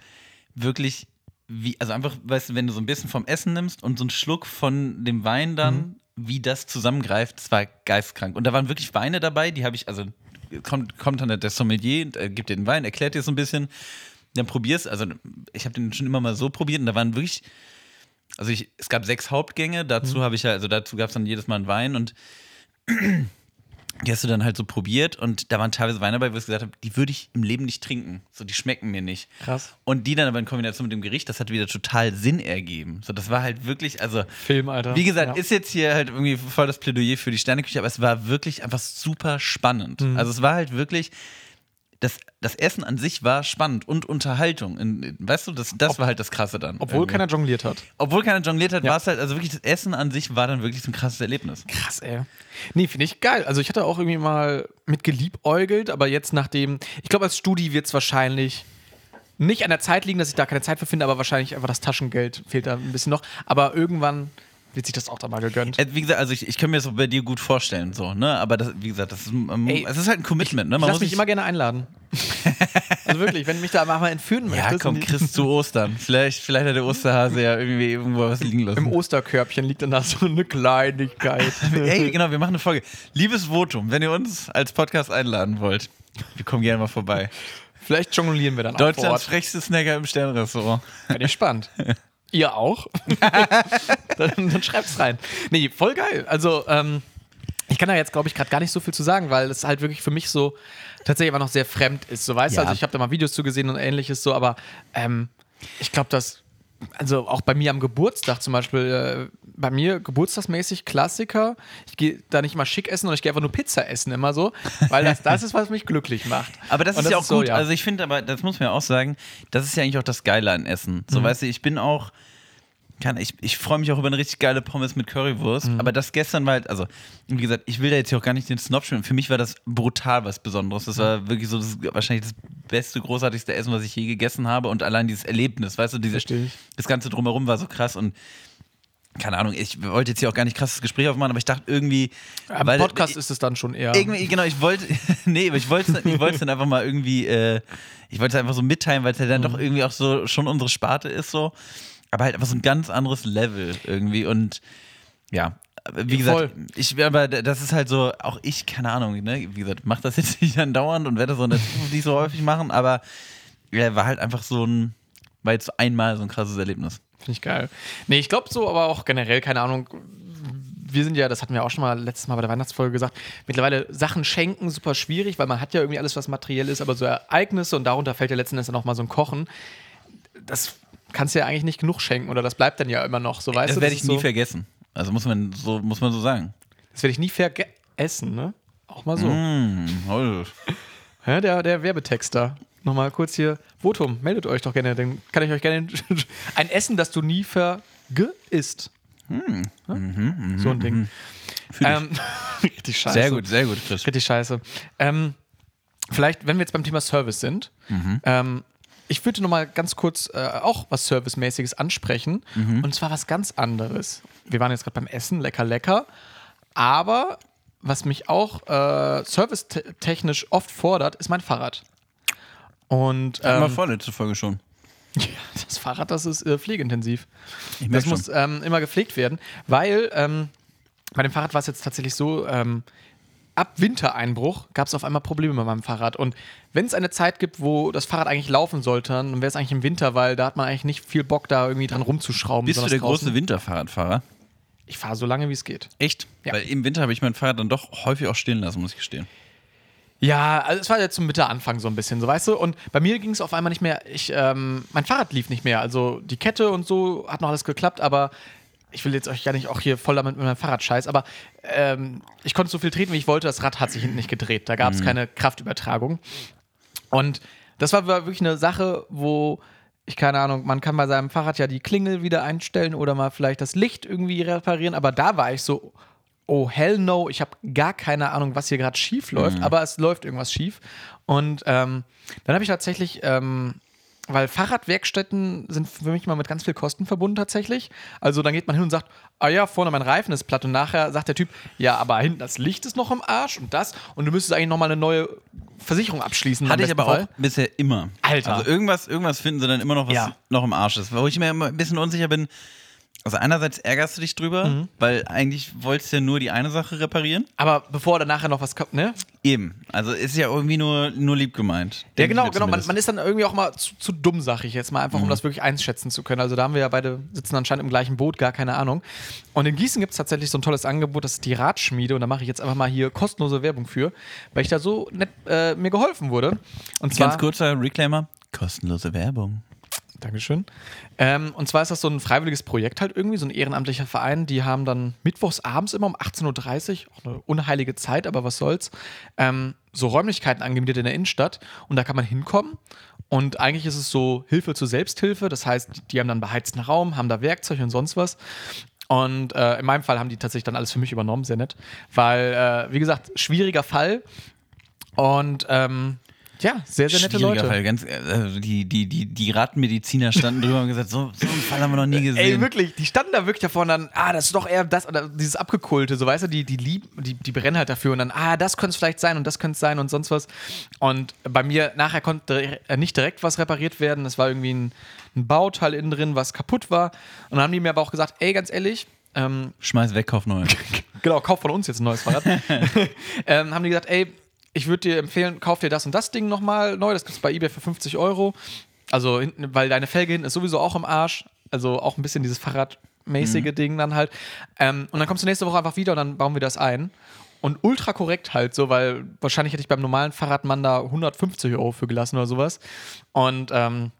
Speaker 2: wirklich wie, also einfach, weißt du, wenn du so ein bisschen vom Essen nimmst und so einen Schluck von dem Wein dann,
Speaker 3: Mhm.
Speaker 2: wie das zusammengreift, das war geistkrank. Und da waren wirklich Weine dabei, die habe ich, also kommt, kommt dann der Sommelier, und, äh, gibt dir den Wein, erklärt dir so ein bisschen, dann probierst, also ich habe den schon immer mal so probiert und da waren wirklich, also ich, es gab sechs Hauptgänge,
Speaker 3: Mhm.
Speaker 2: dazu habe ich ja, also dazu gab es dann jedes Mal einen Wein und die hast du dann halt so probiert und da waren teilweise Weine dabei, wo ich gesagt habe, die würde ich im Leben nicht trinken. So, die schmecken mir nicht.
Speaker 3: Krass.
Speaker 2: Und die dann aber in Kombination mit dem Gericht, das hat wieder total Sinn ergeben. So, das war halt wirklich, also,
Speaker 3: Film, Alter.
Speaker 2: wie gesagt,
Speaker 3: Ja.
Speaker 2: ist jetzt hier halt irgendwie voll das Plädoyer für die Sterneküche, aber es war wirklich einfach super spannend.
Speaker 3: Mhm.
Speaker 2: Also es war halt wirklich, das, das Essen an sich war spannend und Unterhaltung. In, weißt du, das, das war halt das Krasse dann.
Speaker 3: Obwohl
Speaker 2: irgendwie.
Speaker 3: keiner jongliert hat.
Speaker 2: Obwohl keiner jongliert hat,
Speaker 3: Ja.
Speaker 2: war es halt, also wirklich das Essen an sich war dann wirklich so ein krasses Erlebnis.
Speaker 3: Krass, ey. Nee, finde ich geil. Also ich hatte auch irgendwie mal mit geliebäugelt, aber jetzt nachdem, ich glaube, als Studi wird es wahrscheinlich nicht an der Zeit liegen, dass ich da keine Zeit für finde, aber wahrscheinlich einfach das Taschengeld fehlt da ein bisschen noch. Aber irgendwann wird sich das auch da mal gegönnt.
Speaker 2: Äh, Wie gesagt, also ich, ich kann mir das auch bei dir gut vorstellen, so, ne? Aber das, wie gesagt, das ist, ähm,
Speaker 3: Ey,
Speaker 2: es ist halt ein Commitment, ne?
Speaker 3: Ich
Speaker 2: Man
Speaker 3: lass
Speaker 2: muss
Speaker 3: mich immer gerne einladen. also wirklich, wenn du mich da mal entführen
Speaker 2: ja,
Speaker 3: möchtest.
Speaker 2: komm,
Speaker 3: und-
Speaker 2: Chris zu Ostern. Vielleicht, vielleicht hat der Osterhase ja irgendwie irgendwo was liegen lassen.
Speaker 3: Im Osterkörbchen liegt dann da so eine Kleinigkeit.
Speaker 2: Ey, genau, wir machen eine Folge. Liebes Votum, wenn ihr uns als Podcast einladen wollt, wir kommen gerne mal vorbei.
Speaker 3: Vielleicht jonglieren wir dann auch
Speaker 2: Deutschlands frechste Snacker im Sternrestaurant.
Speaker 3: Bin ich spannend. Ihr auch? dann, dann schreibt's rein. Nee, voll geil. Also, ähm, ich kann da jetzt, glaube ich, gerade gar nicht so viel zu sagen, weil es halt wirklich für mich so tatsächlich aber noch sehr fremd ist. So weißt du,
Speaker 2: Ja.
Speaker 3: also ich habe da mal Videos zu gesehen und ähnliches so, aber ähm, ich glaube, dass also auch bei mir am Geburtstag zum Beispiel, äh, bei mir geburtstagsmäßig Klassiker. Ich gehe da nicht mal schick essen, sondern ich gehe einfach nur Pizza essen, immer so, weil das, das ist, was mich glücklich macht.
Speaker 2: Aber das
Speaker 3: Und
Speaker 2: ist ja auch
Speaker 3: so,
Speaker 2: gut. Also ich finde, aber das muss man ja auch sagen, das ist ja eigentlich auch das Geile an Essen.
Speaker 3: Mhm.
Speaker 2: So, weißt du, ich bin auch, kann, ich, ich freue mich auch über eine richtig geile Pommes mit Currywurst.
Speaker 3: Mhm.
Speaker 2: Aber das gestern war halt, also, wie gesagt, ich will da jetzt hier auch gar nicht den Snob spielen. Für mich war das brutal was Besonderes. Das war wirklich so das, wahrscheinlich das beste, großartigste Essen, was ich je gegessen habe. Und allein dieses Erlebnis, weißt du, diese,
Speaker 3: ich.
Speaker 2: das Ganze drumherum war so krass und keine Ahnung, ich wollte jetzt hier auch gar nicht krasses Gespräch aufmachen, aber ich dachte irgendwie.
Speaker 3: Am
Speaker 2: weil-
Speaker 3: Podcast ist es dann schon eher.
Speaker 2: irgendwie, genau, ich wollte, nee, aber ich wollte ich es dann einfach mal irgendwie, äh, ich wollte es einfach so mitteilen, weil es ja dann doch irgendwie auch so schon unsere Sparte ist so, aber halt einfach so ein ganz anderes Level irgendwie und ja, wie gesagt,
Speaker 3: Voll.
Speaker 2: ich, aber das ist halt so, auch ich, keine Ahnung, ne, wie gesagt, mach das jetzt nicht andauernd und werde das auch nicht, nicht so häufig machen, aber ja, war halt einfach so ein, war jetzt so einmal so ein krasses Erlebnis.
Speaker 3: Finde ich geil. Nee, ich glaube so, aber auch generell, keine Ahnung. Wir sind ja, das hatten wir auch schon mal letztes Mal bei der Weihnachtsfolge gesagt, mittlerweile Sachen schenken super schwierig, weil man hat ja irgendwie alles, was materiell ist, aber so Ereignisse und darunter fällt ja letzten Endes dann auch mal so ein Kochen. Das kannst du ja eigentlich nicht genug schenken oder das bleibt dann ja immer noch so, weißt
Speaker 2: das
Speaker 3: du?
Speaker 2: werde
Speaker 3: ist
Speaker 2: ich nie
Speaker 3: so,
Speaker 2: vergessen. Also muss man so, muss man so sagen.
Speaker 3: Das werde ich nie vergessen, ne? Auch mal so.
Speaker 2: Mm.
Speaker 3: Ja, der, der Werbetexter. Nochmal kurz hier. Votum, meldet euch doch gerne, dann kann ich euch gerne ein Essen, das du nie vergisst.
Speaker 2: Hm.
Speaker 3: Ja?
Speaker 2: Mhm,
Speaker 3: so ein Ding. Ähm, richtig scheiße.
Speaker 2: Sehr gut, sehr gut, Chris.
Speaker 3: Richtig scheiße. Ähm, vielleicht, wenn wir jetzt beim Thema Service sind,
Speaker 2: Mhm.
Speaker 3: ähm, ich würde noch mal ganz kurz äh, auch was Servicemäßiges ansprechen.
Speaker 2: Mhm.
Speaker 3: Und zwar was ganz anderes. Wir waren jetzt gerade beim Essen, lecker, lecker. Aber was mich auch äh, servicetechnisch oft fordert, ist mein Fahrrad. Und ähm,
Speaker 2: vorletzte Folge schon.
Speaker 3: das Fahrrad, das ist äh, pflegeintensiv.
Speaker 2: Ich
Speaker 3: Das
Speaker 2: merk
Speaker 3: muss ähm, immer gepflegt werden, weil ähm, bei dem Fahrrad war es jetzt tatsächlich so, ähm, ab Wintereinbruch gab es auf einmal Probleme mit meinem Fahrrad. Und wenn es eine Zeit gibt, wo das Fahrrad eigentlich laufen sollte, dann wäre es eigentlich im Winter, weil da hat man eigentlich nicht viel Bock, da irgendwie dran rumzuschrauben.
Speaker 2: Bist du der
Speaker 3: draußen.
Speaker 2: große Winterfahrradfahrer?
Speaker 3: Ich fahre so lange, wie es geht.
Speaker 2: Echt?
Speaker 3: Ja.
Speaker 2: Weil im Winter habe ich mein Fahrrad dann doch häufig auch stehen lassen, muss ich gestehen.
Speaker 3: Ja, also es war jetzt zum Mitteanfang so ein bisschen, so weißt du. Und bei mir ging es auf einmal nicht mehr. Ich, ähm, mein Fahrrad lief nicht mehr. Also die Kette und so hat noch alles geklappt, aber ich will jetzt euch gar nicht auch hier voll damit mit meinem Fahrrad scheiß, aber ähm, ich konnte so viel treten, wie ich wollte. Das Rad hat sich hinten nicht gedreht. Da gab es keine Kraftübertragung. Und das war wirklich eine Sache, wo ich keine Ahnung, man kann bei seinem Fahrrad ja die Klingel wieder einstellen oder mal vielleicht das Licht irgendwie reparieren, aber da war ich so, oh hell no, ich habe gar keine Ahnung, was hier gerade schief läuft, aber es läuft irgendwas schief. Und ähm, dann habe ich tatsächlich, ähm, weil Fahrradwerkstätten sind für mich mal mit ganz viel Kosten verbunden tatsächlich. Also dann geht man hin und sagt, ah ja, vorne mein Reifen ist platt und nachher sagt der Typ, ja, aber hinten das Licht ist noch im Arsch und das und du müsstest eigentlich nochmal eine neue Versicherung abschließen.
Speaker 2: Hatte ich aber
Speaker 3: Fall.
Speaker 2: auch bisher immer.
Speaker 3: Alter.
Speaker 2: Also irgendwas, irgendwas finden sie dann immer noch, was
Speaker 3: Ja.
Speaker 2: noch im Arsch ist. Wo ich mir immer ein bisschen unsicher bin. Also einerseits ärgerst du dich drüber,
Speaker 3: Mhm.
Speaker 2: weil eigentlich wolltest du ja nur die eine Sache reparieren.
Speaker 3: Aber bevor dann nachher noch was kommt, ne?
Speaker 2: Eben. Also ist ja irgendwie nur, nur lieb gemeint.
Speaker 3: Ja, genau, genau. Man, man ist dann irgendwie auch mal zu, zu dumm, sag ich jetzt mal, einfach um das wirklich einschätzen zu können. Also da haben wir ja beide sitzen anscheinend im gleichen Boot, gar keine Ahnung. Und in Gießen gibt es tatsächlich so ein tolles Angebot, das ist die Radschmiede. Und da mache ich jetzt einfach mal hier kostenlose Werbung für, weil ich da so nett äh, mir geholfen wurde. Und zwar,
Speaker 2: Ganz kurzer Reclaimer. Kostenlose Werbung.
Speaker 3: Dankeschön. Ähm, und zwar ist das so ein freiwilliges Projekt halt irgendwie, so ein ehrenamtlicher Verein. Die haben dann mittwochs abends immer um 18.30 Uhr, auch eine unheilige Zeit, aber was soll's, ähm, so Räumlichkeiten angemietet in der Innenstadt. Und da kann man hinkommen. Und eigentlich ist es so Hilfe zur Selbsthilfe. Das heißt, die haben dann beheizten Raum, haben da Werkzeug und sonst was. Und äh, in meinem Fall haben die tatsächlich dann alles für mich übernommen, sehr nett. Weil, äh, wie gesagt, schwieriger Fall. Und ähm, Ja, sehr, sehr nette Leute.
Speaker 2: Fall. Ganz, also die, die, die, die Radmediziner standen drüber und gesagt, so, so einen Fall haben wir noch nie gesehen.
Speaker 3: Ey, wirklich, die standen da wirklich davor und dann, ah, das ist doch eher das, oder dieses Abgekulte, so weißt du, die, die lieben, die, die brennen halt dafür und dann, ah, das könnte es vielleicht sein und das könnte es sein und sonst was. Und bei mir nachher konnte äh, nicht direkt was repariert werden. Es war irgendwie ein, ein Bauteil innen drin, was kaputt war. Und dann haben die mir aber auch gesagt, ey, ganz ehrlich, ähm,
Speaker 2: Schmeiß weg, kauf neu.
Speaker 3: genau, kauf von uns jetzt ein neues Fahrrad. ähm, haben die gesagt, ey, ich würde dir empfehlen, kauf dir das und das Ding nochmal neu. Das gibt es bei eBay für 50 Euro. Also, hinten, weil deine Felge hinten ist sowieso auch im Arsch. Also auch ein bisschen dieses Fahrradmäßige Ding dann halt. Ähm, und dann kommst du nächste Woche einfach wieder und dann bauen wir das ein. Und ultra korrekt halt so, weil wahrscheinlich hätte ich beim normalen Fahrradmann da 150 Euro für gelassen oder sowas. Und ähm,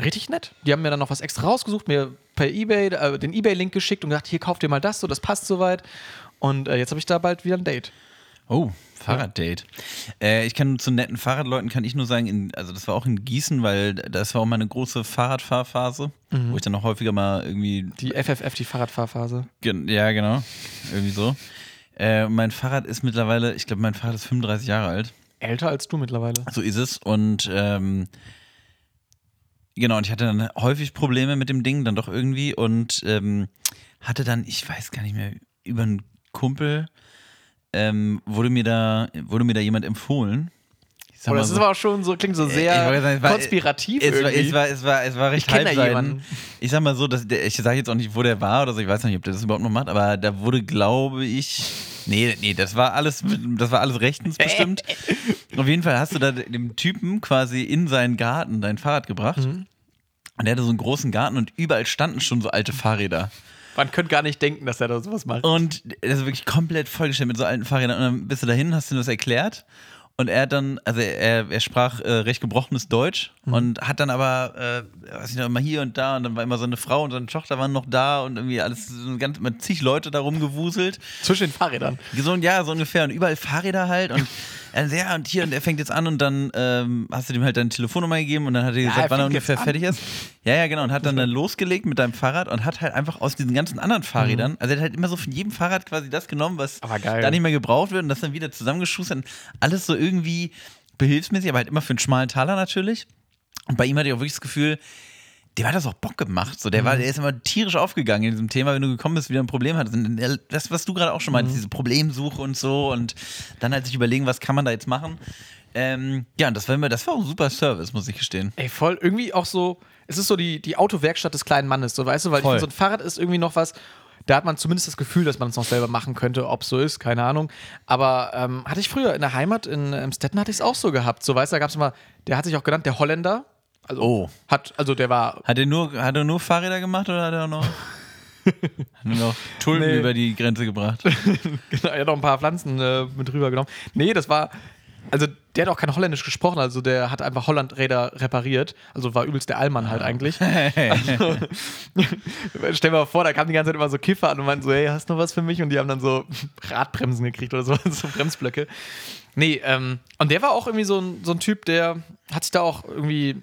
Speaker 3: richtig nett. Die haben mir dann noch was extra rausgesucht, mir per Ebay äh, den Ebay-Link geschickt und gesagt, hier kauf dir mal das, so das passt soweit. Und äh, jetzt habe ich da bald wieder ein Date.
Speaker 2: Oh, Fahrraddate. Äh, ich kann zu netten Fahrradleuten kann ich nur sagen, in, also das war auch in Gießen, weil das war auch meine große Fahrradfahrphase, wo ich dann auch häufiger mal irgendwie
Speaker 3: Die FFF, die Fahrradfahrphase.
Speaker 2: Gen- Ja, genau. Irgendwie so. Äh, mein Fahrrad ist mittlerweile, ich glaube, mein Fahrrad ist 35 Jahre alt.
Speaker 3: Älter als du mittlerweile.
Speaker 2: So ist es. Und ähm, genau, und ich hatte dann häufig Probleme mit dem Ding, dann doch irgendwie. Und ähm, hatte dann, ich weiß gar nicht mehr, über einen Kumpel ähm, wurde mir da, wurde mir da jemand empfohlen.
Speaker 3: Oh, das
Speaker 2: so-
Speaker 3: ist aber auch schon so, klingt so
Speaker 2: ich
Speaker 3: sehr
Speaker 2: sagen, war-
Speaker 3: konspirativ
Speaker 2: es war,
Speaker 3: irgendwie.
Speaker 2: es, war, es, war, es war recht
Speaker 3: Ich jemanden.
Speaker 2: Ich sag mal so, dass der, ich sage jetzt auch nicht, wo der war oder so, ich weiß nicht, ob der das überhaupt noch macht, aber da wurde, glaube ich. Nee, nee, das war alles, das war alles rechtens bestimmt. Auf jeden Fall hast du da dem Typen quasi in seinen Garten dein Fahrrad gebracht.
Speaker 3: Mhm.
Speaker 2: Und der hatte so einen großen Garten und überall standen schon so alte Fahrräder.
Speaker 3: Man könnte gar nicht denken, dass er da sowas macht.
Speaker 2: Und das ist wirklich komplett vollgestellt mit so alten Fahrrädern. Und dann bist du dahin, hast du das erklärt. Und er hat dann, also er, er sprach äh, recht gebrochenes Deutsch und hat dann aber, äh, weiß ich noch, immer hier und da und dann war immer so eine Frau und seine Tochter waren noch da und irgendwie alles, so ganz, mit zig Leute da rumgewuselt.
Speaker 3: Zwischen den Fahrrädern.
Speaker 2: So, ja, so ungefähr. Und überall Fahrräder halt. Und er so, ja, und hier, und er fängt jetzt an und dann ähm, hast du dem halt deine Telefonnummer gegeben und dann hat er gesagt,
Speaker 3: er
Speaker 2: wann er ungefähr fertig ist. Ja, ja, genau. Und hat dann, dann losgelegt mit deinem Fahrrad und hat halt einfach aus diesen ganzen anderen Fahrrädern, also er hat halt immer so von jedem Fahrrad quasi das genommen, was
Speaker 3: Mhm.
Speaker 2: Da nicht mehr gebraucht wird und das dann wieder zusammengeschustert. Und Alles so irgendwie behilfsmäßig, aber halt immer für einen schmalen Taler natürlich. Und bei ihm hatte ich auch wirklich das Gefühl, dem hat das auch Bock gemacht. So, der, war, der ist immer tierisch aufgegangen in diesem Thema, wenn du gekommen bist, wieder ein Problem hattest. Und er- Das, was du gerade auch schon meinst, diese Problemsuche und so und dann halt sich überlegen, was kann man da jetzt machen. Ähm, ja, und das war immer, das war auch ein super Service, muss ich gestehen.
Speaker 3: Ey, voll, irgendwie auch so, es ist so die, die Autowerkstatt des kleinen Mannes, so weißt du, weil finde, so ein Fahrrad ist irgendwie noch was, da hat man zumindest das Gefühl, dass man es noch selber machen könnte, ob es so ist, keine Ahnung. Aber ähm, hatte ich früher in der Heimat in Emstetten hatte ich es auch so gehabt, so weißt du, da gab es immer, der hat sich auch genannt, der Holländer. Also,
Speaker 2: Oh.
Speaker 3: Hat, also der war
Speaker 2: Hat er nur, hat er nur Fahrräder gemacht oder hat er auch noch, hat er noch Tulpen
Speaker 3: Nee.
Speaker 2: über die Grenze gebracht?
Speaker 3: Genau, er hat noch ein paar Pflanzen äh, mit rübergenommen. Nee, das war. Also, der hat auch kein Holländisch gesprochen, also der hat einfach Hollandräder repariert. Also war übelst der Allmann halt eigentlich. Also, stell dir mal vor, da kamen die ganze Zeit immer so Kiffer an und meinten so, hey, hast du noch was für mich? Und die haben dann so Radbremsen gekriegt oder so, so Bremsblöcke. Nee, ähm, und der war auch irgendwie so ein, so ein Typ, der hat sich da auch irgendwie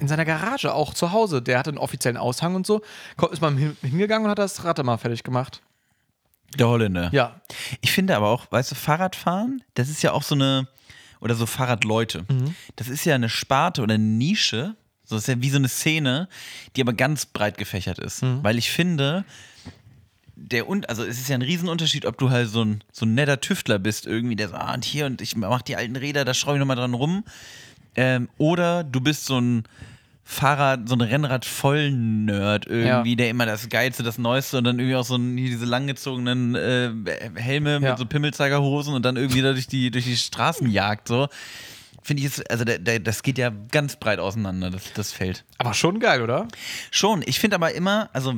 Speaker 3: in seiner Garage, auch zu Hause, der hatte einen offiziellen Aushang und so, ist mal hin- hingegangen und hat das Rad mal fertig gemacht.
Speaker 2: Der Holländer.
Speaker 3: Ja,
Speaker 2: Ich finde aber auch, weißt du, Fahrradfahren, das ist ja auch so eine, oder so Fahrradleute, das ist ja eine Sparte oder eine Nische, so ist ja wie so eine Szene, die aber ganz breit gefächert ist. Weil ich finde, der und also es ist ja ein Riesenunterschied, ob du halt so ein, so ein netter Tüftler bist, irgendwie, der so, ah, und hier und ich mach die alten Räder, da schraube ich nochmal dran rum. Ähm, oder du bist so ein Fahrrad, so ein Rennrad-Voll-Nerd irgendwie,
Speaker 3: Ja.
Speaker 2: der immer das Geilste, das Neueste und dann irgendwie auch so ein, diese langgezogenen äh, Helme
Speaker 3: Ja.
Speaker 2: mit so Pimmelzeigerhosen und dann irgendwie da durch die, durch die Straßen jagt, so. Finde ich jetzt, also der, der, das geht ja ganz breit auseinander, das, das Feld.
Speaker 3: aber schon geil, oder?
Speaker 2: Schon, ich finde aber immer, also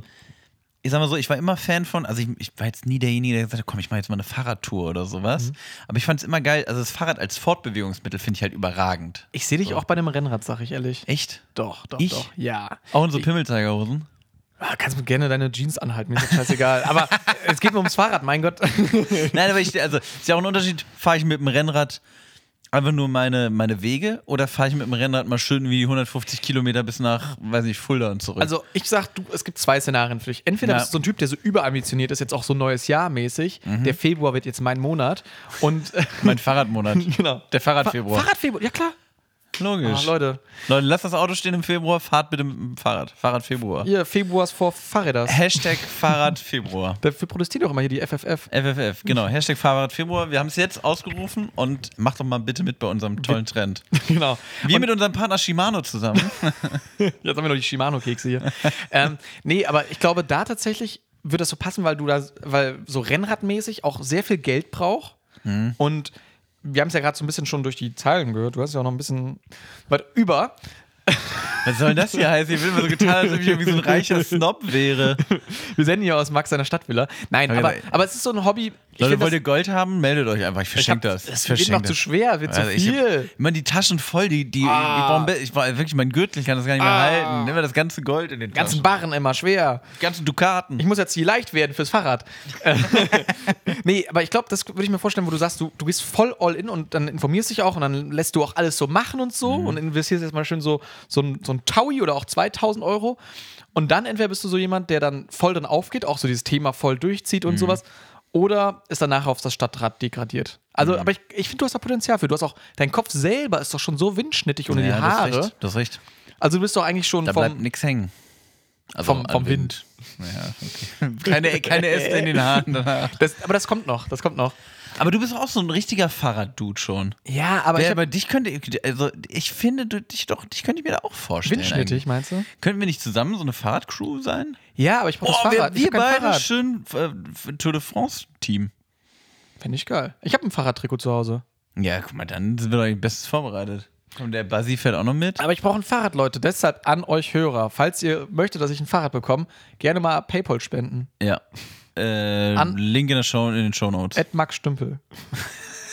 Speaker 2: ich sag mal so, ich war immer Fan von, also ich, ich war jetzt nie derjenige, der gesagt hat, komm, ich mache jetzt mal eine Fahrradtour oder sowas. Aber ich fand es immer geil, also das Fahrrad als Fortbewegungsmittel finde ich halt überragend.
Speaker 3: Ich sehe dich auch bei einem Rennrad, sag ich ehrlich.
Speaker 2: Echt?
Speaker 3: Doch, doch,
Speaker 2: Ich?
Speaker 3: doch. Ja.
Speaker 2: Auch in so Pimmelzeigerhosen?
Speaker 3: Ah, kannst mir gerne deine Jeans anhalten, mir ist das scheißegal. Aber es geht mir ums Fahrrad, mein Gott.
Speaker 2: Nein, aber ich, also ist ja auch ein Unterschied, fahre ich mit dem Rennrad einfach nur meine, meine Wege oder fahre ich mit dem Rennrad mal schön wie 150 Kilometer bis nach, weiß nicht, Fulda und zurück?
Speaker 3: Also ich sag, du, es gibt zwei Szenarien für dich. Entweder
Speaker 2: Ja.
Speaker 3: bist du so ein Typ, der so überambitioniert ist, jetzt auch so neues Jahr mäßig.
Speaker 2: Mhm.
Speaker 3: Der Februar wird jetzt mein Monat. Und
Speaker 2: mein Fahrradmonat.
Speaker 3: genau.
Speaker 2: Der Fahrradfebruar.
Speaker 3: Fahrradfebruar, ja klar.
Speaker 2: Logisch.
Speaker 3: Ah, Leute,
Speaker 2: Leute, lasst das Auto stehen im Februar, fahrt bitte mit dem Fahrrad. Fahrradfebruar.
Speaker 3: hier Februars vor Fahrräders.
Speaker 2: Hashtag Fahrradfebruar.
Speaker 3: Dafür protestiert doch immer hier die FFF.
Speaker 2: FFF, genau. Hashtag Fahrradfebruar. Wir haben es jetzt ausgerufen und macht doch mal bitte mit bei unserem tollen Trend.
Speaker 3: genau.
Speaker 2: Wir mit unserem Partner Shimano zusammen.
Speaker 3: Jetzt haben wir noch die Shimano-Kekse hier. ähm, nee, aber ich glaube, da tatsächlich wird das so passen, weil du da, weil so Rennradmäßig auch sehr viel Geld braucht.
Speaker 2: Mhm.
Speaker 3: Und wir haben es ja gerade so ein bisschen schon durch die Zahlen gehört. Du hast ja auch noch ein bisschen was über.
Speaker 2: Was soll das hier heißen? Ich will immer so getan, als ob ich irgendwie so ein reicher Snob wäre.
Speaker 3: Wir senden hier aus Max seiner Stadtvilla. Nein, aber,
Speaker 2: nein.
Speaker 3: aber es ist so ein Hobby. Ich
Speaker 2: Leute,
Speaker 3: find
Speaker 2: wollt ihr Gold haben? Meldet euch einfach. Ich
Speaker 3: ich
Speaker 2: verschenke das.
Speaker 3: Das
Speaker 2: Ich
Speaker 3: wird noch zu schwer, wird zu
Speaker 2: Also ich hab
Speaker 3: viel.
Speaker 2: immer die Taschen voll, die, die
Speaker 3: Ah.
Speaker 2: ich, ich brauch wirklich mein Gürtel, ich kann das gar nicht mehr
Speaker 3: Ah.
Speaker 2: halten. Immer das ganze Gold in den
Speaker 3: Ganzen
Speaker 2: Taschen.
Speaker 3: Barren immer schwer.
Speaker 2: Die ganzen Dukaten.
Speaker 3: Ich muss jetzt hier leicht werden fürs Fahrrad. Nee, aber ich glaube, das würde ich mir vorstellen, wo du sagst, du, du gehst voll all in und dann informierst dich auch und dann lässt du auch alles so machen und so und investierst jetzt mal schön so, so, ein, so ein Taui oder auch 2000 Euro. Und dann entweder bist du so jemand, der dann voll dann aufgeht, auch so dieses Thema voll durchzieht und sowas. Oder ist danach auf das Stadtrad degradiert. Also, aber ich, ich finde, du hast da Potenzial für. Du hast auch, dein Kopf selber ist doch schon so windschnittig ohne die
Speaker 2: Ja,
Speaker 3: Haare.
Speaker 2: Das ist recht. Das ist recht.
Speaker 3: Also, du bist doch eigentlich schon
Speaker 2: Da bleibt
Speaker 3: vom.
Speaker 2: nichts hängen. Also
Speaker 3: vom- vom Wind.
Speaker 2: Ja, okay. keine, keine Äste in den Haaren danach.
Speaker 3: Das, aber das kommt noch, das kommt noch.
Speaker 2: Aber du bist auch so ein richtiger Fahrraddude schon.
Speaker 3: Ja, aber
Speaker 2: Wer,
Speaker 3: ich hab,
Speaker 2: dich könnte, also ich finde, du, dich doch, dich könnte ich mir da auch vorstellen.
Speaker 3: windschnittig, meinst du?
Speaker 2: Könnten wir nicht zusammen so eine Fahrradcrew sein?
Speaker 3: Ja, aber ich brauche das
Speaker 2: Boah, wir,
Speaker 3: Fahrrad.
Speaker 2: Wir
Speaker 3: kein
Speaker 2: beide
Speaker 3: Fahrrad.
Speaker 2: schön äh, Tour de France Team.
Speaker 3: Finde ich geil. Ich habe ein Fahrradtrikot zu Hause.
Speaker 2: Ja, guck mal, dann sind wir doch bestens vorbereitet. Und der Buzzy fährt auch noch mit.
Speaker 3: Aber ich brauche ein Fahrrad, Leute. Deshalb an euch Hörer. Falls ihr möchtet, dass ich ein Fahrrad bekomme, gerne mal Paypal spenden.
Speaker 2: Ja. Äh,
Speaker 3: An-
Speaker 2: Link in, der Show, in den Show Notes.
Speaker 3: Ed Max Stümpel.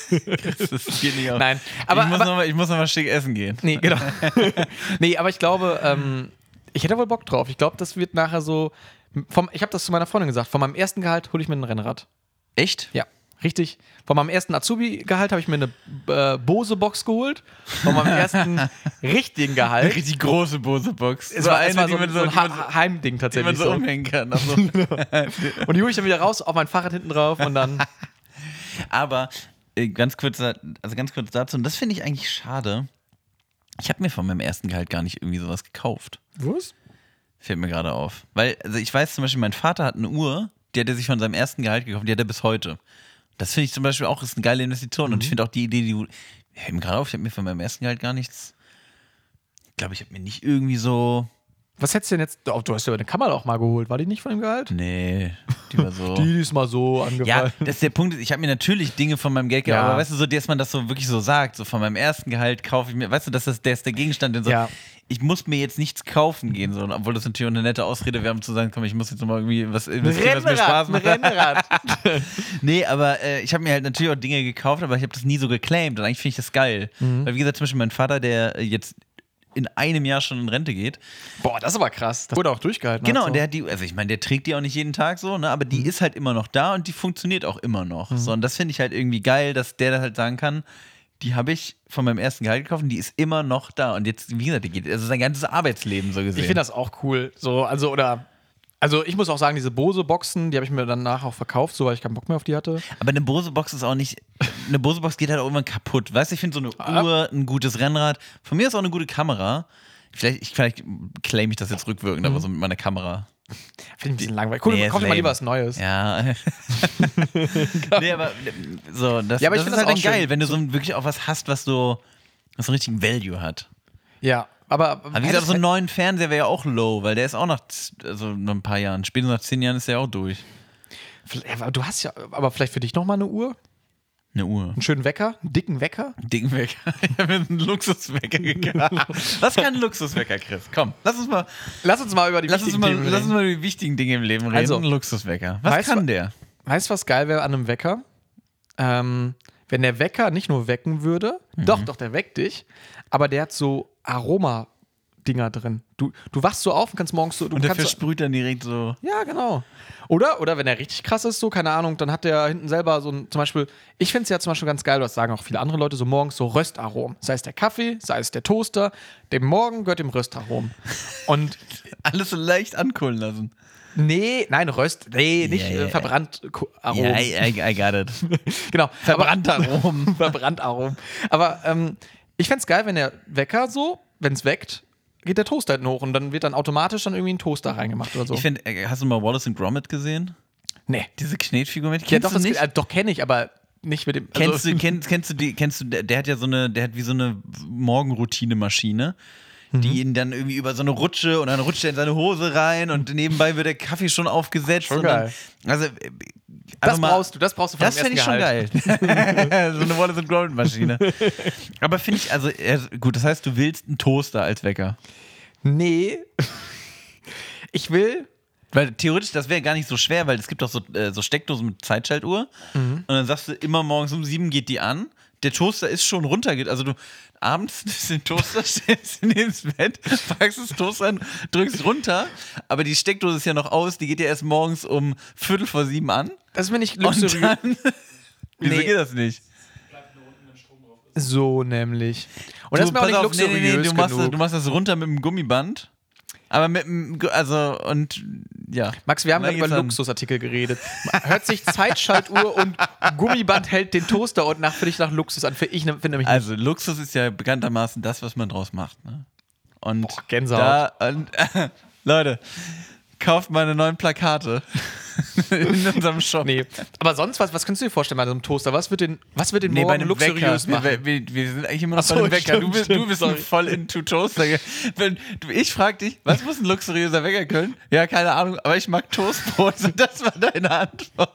Speaker 2: Das geht nicht auf.
Speaker 3: Nein,
Speaker 2: aber ich, muss
Speaker 3: aber
Speaker 2: noch mal, noch mal schick essen gehen.
Speaker 3: nee, genau. nee, aber ich glaube, ähm, ich hätte wohl Bock drauf. Ich glaube, das wird nachher so. Vom, ich habe das zu meiner Freundin gesagt. Von meinem ersten Gehalt hole ich mir ein Rennrad.
Speaker 2: Echt?
Speaker 3: Ja, richtig. Von meinem ersten Azubi-Gehalt habe ich mir eine äh, Bose-Box geholt. Von meinem ersten richtigen Gehalt.
Speaker 2: Richtig große Bose-Box.
Speaker 3: Es war, es war
Speaker 2: die
Speaker 3: so,
Speaker 2: man
Speaker 3: so ein
Speaker 2: die man
Speaker 3: Ha- Heimding
Speaker 2: die man
Speaker 3: tatsächlich.
Speaker 2: so
Speaker 3: So.
Speaker 2: umhängen kann. Also.
Speaker 3: Und die hole ich dann wieder raus auf mein Fahrrad hinten drauf und dann.
Speaker 2: Aber äh, ganz kurz, also ganz kurz dazu, und das finde ich eigentlich schade. Ich habe mir von meinem ersten Gehalt gar nicht irgendwie sowas gekauft.
Speaker 3: Was?
Speaker 2: Fällt mir gerade auf. Weil, also ich weiß zum Beispiel, mein Vater hat eine Uhr, die hat er sich von seinem ersten Gehalt gekauft, die hat er bis heute. Das finde ich zum Beispiel auch ist eine geile Investition. Und ich finde auch die Idee, die du. Gerade auf, ich habe mir von meinem ersten Gehalt gar nichts. Ich glaube, ich habe mir nicht irgendwie so.
Speaker 3: Was hättest du denn jetzt. Oh, du hast ja eine Kamera auch mal geholt. War die nicht von dem Gehalt?
Speaker 2: Nee, die war so.
Speaker 3: Die ist mal so
Speaker 2: Ja,
Speaker 3: angefallen.
Speaker 2: das ist der Punkt. Ich habe mir natürlich Dinge von meinem Geld gekauft,
Speaker 3: Ja.
Speaker 2: aber weißt du, so, dass man das so wirklich so sagt, so von meinem ersten Gehalt kaufe ich mir, weißt du, dass das der ist der Gegenstand, den so,
Speaker 3: Ja.
Speaker 2: ich muss mir jetzt nichts kaufen gehen, so, obwohl das natürlich auch eine nette Ausrede wäre, um zu sagen, komm, ich muss jetzt noch mal irgendwie was investieren, was mir Spaß macht.
Speaker 3: Rennrad.
Speaker 2: Nee, aber äh, ich habe mir halt natürlich auch Dinge gekauft, aber ich habe das nie so geclaimed und eigentlich finde ich das geil.
Speaker 3: Mhm.
Speaker 2: Weil wie gesagt, zum Beispiel mein Vater, der jetzt in einem Jahr schon in Rente geht,
Speaker 3: Boah, das ist aber krass. Das wurde auch durchgehalten.
Speaker 2: Genau, und
Speaker 3: so.
Speaker 2: der hat die, also ich meine, der trägt die auch nicht jeden Tag so, ne, aber die ist halt immer noch da und die funktioniert auch immer noch. So, und das finde ich halt irgendwie geil, dass der da halt sagen kann, die habe ich von meinem ersten Gehalt gekauft und die ist immer noch da. Und jetzt, wie gesagt, die geht, also sein ganzes Arbeitsleben so gesehen.
Speaker 3: Ich finde das auch cool. So, also, oder. Also, ich muss auch sagen, diese Bose-Boxen, die habe ich mir danach auch verkauft, so weil ich keinen Bock mehr auf die hatte.
Speaker 2: aber eine Bose-Box ist auch nicht, eine Bose-Box geht halt auch irgendwann kaputt. Weißt du, ich finde so eine
Speaker 3: Ah.
Speaker 2: Uhr, ein gutes Rennrad, von mir ist auch eine gute Kamera. Vielleicht, ich, vielleicht claim ich das jetzt rückwirkend, aber so mit meiner Kamera.
Speaker 3: Finde ich ein bisschen langweilig. Cool,
Speaker 2: Nee,
Speaker 3: kauf mal lieber was Neues.
Speaker 2: Ja. nee, aber so, das,
Speaker 3: Ja, aber ich
Speaker 2: das ist
Speaker 3: das
Speaker 2: halt
Speaker 3: auch
Speaker 2: dann geil, wenn du so wirklich auch was hast, was so was so einen richtigen Value hat.
Speaker 3: Ja, aber.
Speaker 2: Aber wie gesagt, so einen neuen Fernseher wäre ja auch low, weil der ist auch nach also ein paar Jahren, spätestens nach zehn Jahren ist der auch durch.
Speaker 3: Aber du hast ja, aber vielleicht für dich nochmal eine Uhr,
Speaker 2: Eine Uhr.
Speaker 3: einen schönen Wecker, einen dicken Wecker.
Speaker 2: Dicken Wecker. Ich habe mir einen Luxuswecker gekauft. Was kann ein Luxuswecker, Chris? Komm, lass uns mal,
Speaker 3: Lass uns mal über die
Speaker 2: lass uns
Speaker 3: wichtigen
Speaker 2: mal,
Speaker 3: Themen
Speaker 2: lass uns
Speaker 3: reden.
Speaker 2: mal über die wichtigen Dinge im Leben reden.
Speaker 3: Also,
Speaker 2: ein Luxuswecker. Was
Speaker 3: weißt
Speaker 2: kann der?
Speaker 3: Weißt du, was geil wäre an einem Wecker? Ähm, wenn der Wecker nicht nur wecken würde,
Speaker 2: Mhm.
Speaker 3: doch, doch, der weckt dich, aber der hat so Aroma. Dinger drin. Du, du wachst so auf und kannst morgens so. Du
Speaker 2: Und der versprüht dann direkt so.
Speaker 3: ja, genau. Oder, oder wenn er richtig krass ist, so, keine Ahnung, dann hat der hinten selber so ein, zum Beispiel, ich finde es ja zum Beispiel ganz geil, das sagen auch viele andere Leute, so morgens so Röstaromen. Sei es der Kaffee, sei es der Toaster, dem Morgen gehört dem Röstaromen. Und
Speaker 2: Alles so leicht ankohlen lassen.
Speaker 3: nee, nein, Röst, nee, nicht
Speaker 2: ja,
Speaker 3: äh, verbrannt Ko- Aromen.
Speaker 2: Ja, I, I, I got it.
Speaker 3: genau.
Speaker 2: Verbrannter Aromen.
Speaker 3: verbrannt Aromen. Aber ähm, ich fände es geil, wenn der Wecker so, wenn es weckt, geht der Toaster hinten hoch und dann wird dann automatisch dann irgendwie ein Toaster reingemacht oder so.
Speaker 2: Ich finde, äh, hast du mal Wallace und Gromit gesehen?
Speaker 3: nee.
Speaker 2: Diese Knetfigur mit?
Speaker 3: Ja, doch, das, äh, doch kenne ich, aber nicht mit dem. also-
Speaker 2: Kennst du, kennst, kennst du die, kennst du, der, der hat ja so eine, der hat wie so eine Morgenroutine-Maschine,
Speaker 3: Mhm.
Speaker 2: die ihn dann irgendwie über so eine Rutsche und dann rutscht er in seine Hose rein und nebenbei wird der Kaffee schon aufgesetzt.
Speaker 3: Schon
Speaker 2: dann,
Speaker 3: geil.
Speaker 2: also, äh,
Speaker 3: das
Speaker 2: einfach mal-
Speaker 3: brauchst du, das brauchst du von
Speaker 2: Das fände ich schon geil. so eine Wallace und Gromit Maschine. Aber finde ich, also, gut, das heißt, du willst einen Toaster als Wecker.
Speaker 3: Nee. Ich will.
Speaker 2: Weil theoretisch, das wäre gar nicht so schwer, weil es gibt doch so, äh, so Steckdosen mit Zeitschaltuhr.
Speaker 3: Mhm.
Speaker 2: Und dann sagst du, immer morgens um sieben geht die an. Der Toaster ist schon runtergeht. Also du abends nimmst den Toaster, stellst ihn ins Bett, packst das Toaster an, drückst runter. Aber die Steckdose ist ja noch aus, die geht ja erst morgens um Viertel vor sieben an.
Speaker 3: Das ist mir nicht luxuriös.
Speaker 2: Wieso
Speaker 3: Nee.
Speaker 2: geht das nicht?
Speaker 3: So nämlich. Und das ist
Speaker 2: Du,
Speaker 3: mir auch nicht
Speaker 2: auf,
Speaker 3: luxuriös
Speaker 2: nee, nee, du, machst das, du machst das runter mit dem Gummiband. Aber mit dem, also, und ja.
Speaker 3: Max, wir haben gerade über
Speaker 2: an.
Speaker 3: Luxusartikel geredet. Hört sich Zeitschaltuhr und Gummiband hält den Toaster und nach, für dich nach Luxus an. Für ich finde nämlich
Speaker 2: Also Luxus ist ja bekanntermaßen das, was man draus macht. Ne? Und
Speaker 3: Boah, Gänsehaut.
Speaker 2: Da, und, Leute, kauft mal eine neuen Plakate in unserem Shop.
Speaker 3: Nee. Aber sonst was, was kannst du dir vorstellen bei so einem Toaster? Was wird den, was wird den
Speaker 2: Nee, bei
Speaker 3: morgen
Speaker 2: einem
Speaker 3: luxuriös
Speaker 2: Wecker.
Speaker 3: machen?
Speaker 2: Wir, wir, wir sind eigentlich immer noch
Speaker 3: so,
Speaker 2: bei dem Wecker.
Speaker 3: stimmt,
Speaker 2: du bist, du
Speaker 3: stimmt,
Speaker 2: bist
Speaker 3: sorry.
Speaker 2: voll into Toaster. Wenn, du, ich frag dich, was muss ein luxuriöser Wecker können? Ja, keine Ahnung, aber ich mag Toastbrot. Und das war deine Antwort.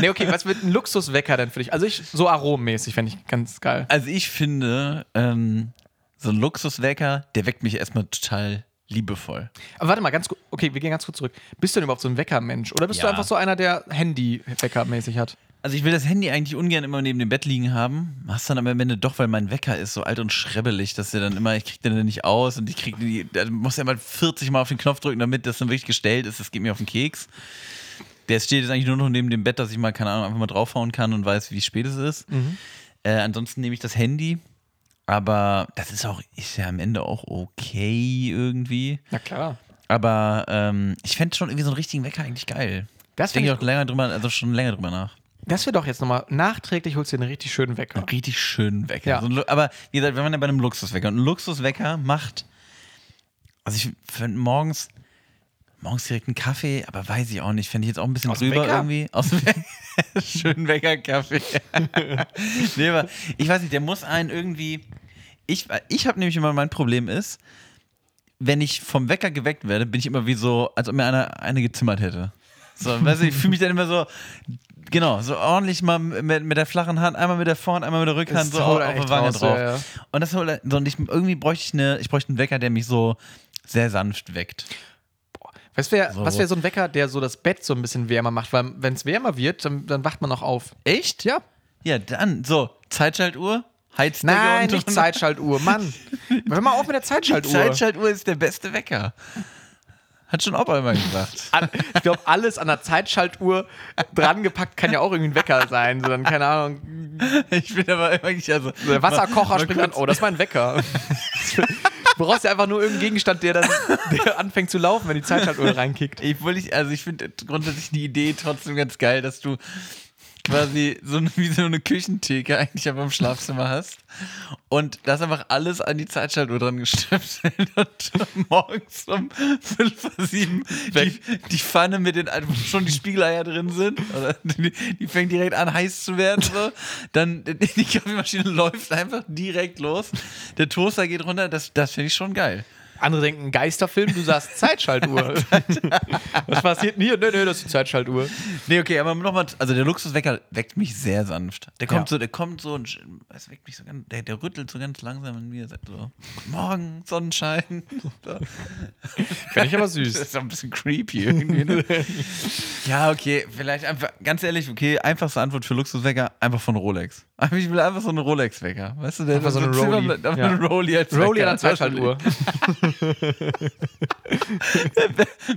Speaker 3: nee, okay, was wird ein Luxuswecker denn für dich? Also ich, so aromenmäßig fände ich ganz geil.
Speaker 2: Also ich finde, ähm, so ein Luxuswecker, der weckt mich erstmal total liebevoll.
Speaker 3: Aber warte mal, ganz kurz, okay, wir gehen ganz kurz zurück. Bist du denn überhaupt so ein Weckermensch? Oder bist du
Speaker 2: Ja.
Speaker 3: einfach so einer, der Handy-Wecker-mäßig hat?
Speaker 2: Also ich will das Handy eigentlich ungern immer neben dem Bett liegen haben. Hast dann aber am Ende doch, weil mein Wecker ist so alt und schrebbelig, dass der dann immer, ich krieg den dann nicht aus und ich krieg die, da muss ja mal 40 Mal auf den Knopf drücken, damit das dann wirklich gestellt ist. Das geht mir auf den Keks. Der steht jetzt eigentlich nur noch neben dem Bett, dass ich mal, keine Ahnung, einfach mal draufhauen kann und weiß, wie spät es ist. Äh, ansonsten nehme ich das Handy. Aber das ist auch, ist ja am Ende auch okay irgendwie.
Speaker 3: Na klar.
Speaker 2: Aber ähm, ich fände schon irgendwie so einen richtigen Wecker eigentlich geil.
Speaker 3: Das
Speaker 2: Denke ich auch länger drüber, also schon länger drüber nach.
Speaker 3: Das wäre doch jetzt nochmal, nachträglich holst du dir einen richtig schönen Wecker.
Speaker 2: Einen richtig schönen Wecker.
Speaker 3: Ja.
Speaker 2: So ein aber wie gesagt, wir waren ja bei einem Luxuswecker. Und ein Luxuswecker macht, also ich finde morgens, morgens direkt einen Kaffee, aber weiß ich auch nicht, fände ich jetzt auch ein bisschen
Speaker 3: Aus
Speaker 2: drüber irgendwie. Aus dem Wecker. Schönen Wecker-Kaffee. nee, aber ich weiß nicht, der muss einen irgendwie, ich, ich habe nämlich immer, mein Problem ist, wenn ich vom Wecker geweckt werde, bin ich immer wie so, als ob mir einer eine gezimmert hätte. So, weißt du, ich fühle mich dann immer so, genau, so ordentlich mal mit, mit der flachen Hand, einmal mit der Vorhand, einmal mit der Rückhand, so auf, auf der Wange
Speaker 3: raus,
Speaker 2: drauf.
Speaker 3: ja, ja.
Speaker 2: Und das so, und ich, irgendwie bräuchte ich eine, ich bräuchte einen Wecker, der mich so sehr sanft weckt.
Speaker 3: Was wäre
Speaker 2: So.
Speaker 3: was wär so ein Wecker, der so das Bett so ein bisschen wärmer macht? Weil, wenn es wärmer wird, dann, dann wacht man noch auf.
Speaker 2: Echt?
Speaker 3: Ja.
Speaker 2: Ja, dann, so, Zeitschaltuhr, Heizdecke
Speaker 3: Nein, nicht Zeitschaltuhr, Mann. Hör mal auf mit der Zeitschaltuhr.
Speaker 2: Zeitschaltuhr ist der beste Wecker. Hat schon Opa immer gesagt.
Speaker 3: An- ich glaube, alles an der Zeitschaltuhr drangepackt kann ja auch irgendwie ein Wecker sein. So dann, keine Ahnung,
Speaker 2: Ich bin aber wirklich, also.
Speaker 3: der Wasserkocher springt an. Oh, das ist mein Wecker. Du brauchst ja einfach nur irgendeinen Gegenstand, der dann der anfängt zu laufen, wenn die Zeitschaltuhr reinkickt.
Speaker 2: Ich, also ich finde grundsätzlich die Idee trotzdem ganz geil, dass du quasi so eine, wie so eine Küchentheke eigentlich einfach im Schlafzimmer hast. Und das einfach alles an die Zeitschaltuhr dran gestöpselt und morgens um 5 vor 7 die, die Pfanne mit den wo schon die Spiegeleier drin sind. Die, die fängt direkt an heiß zu werden so. dann die Kaffeemaschine läuft einfach direkt los. Der Toaster geht runter. Das, das finde ich schon geil
Speaker 3: Andere denken, Geisterfilm, du sagst Zeitschaltuhr. Was passiert denn hier? Nö, nö, das ist die Zeitschaltuhr.
Speaker 2: Nee, okay, aber nochmal, also der Luxuswecker weckt mich sehr sanft. Der kommt
Speaker 3: Ja.
Speaker 2: so, der kommt so und es weckt mich so ganz, der, der rüttelt so ganz langsam in mir, sagt so, Guten Morgen, Sonnenschein. So.
Speaker 3: Finde ich aber
Speaker 2: Das
Speaker 3: süß.
Speaker 2: ist so ein bisschen creepy irgendwie. Ne? ja, okay, vielleicht einfach, ganz ehrlich, okay, einfachste Antwort für Luxuswecker, einfach von Rolex. Aber ich will einfach so einen Rolex-Wecker. Weißt du, der
Speaker 3: Einfach so eine Rolli.
Speaker 2: Einfach
Speaker 3: Ja.
Speaker 2: eine Rolli als
Speaker 3: Rolli an der Zeitschaltuhr.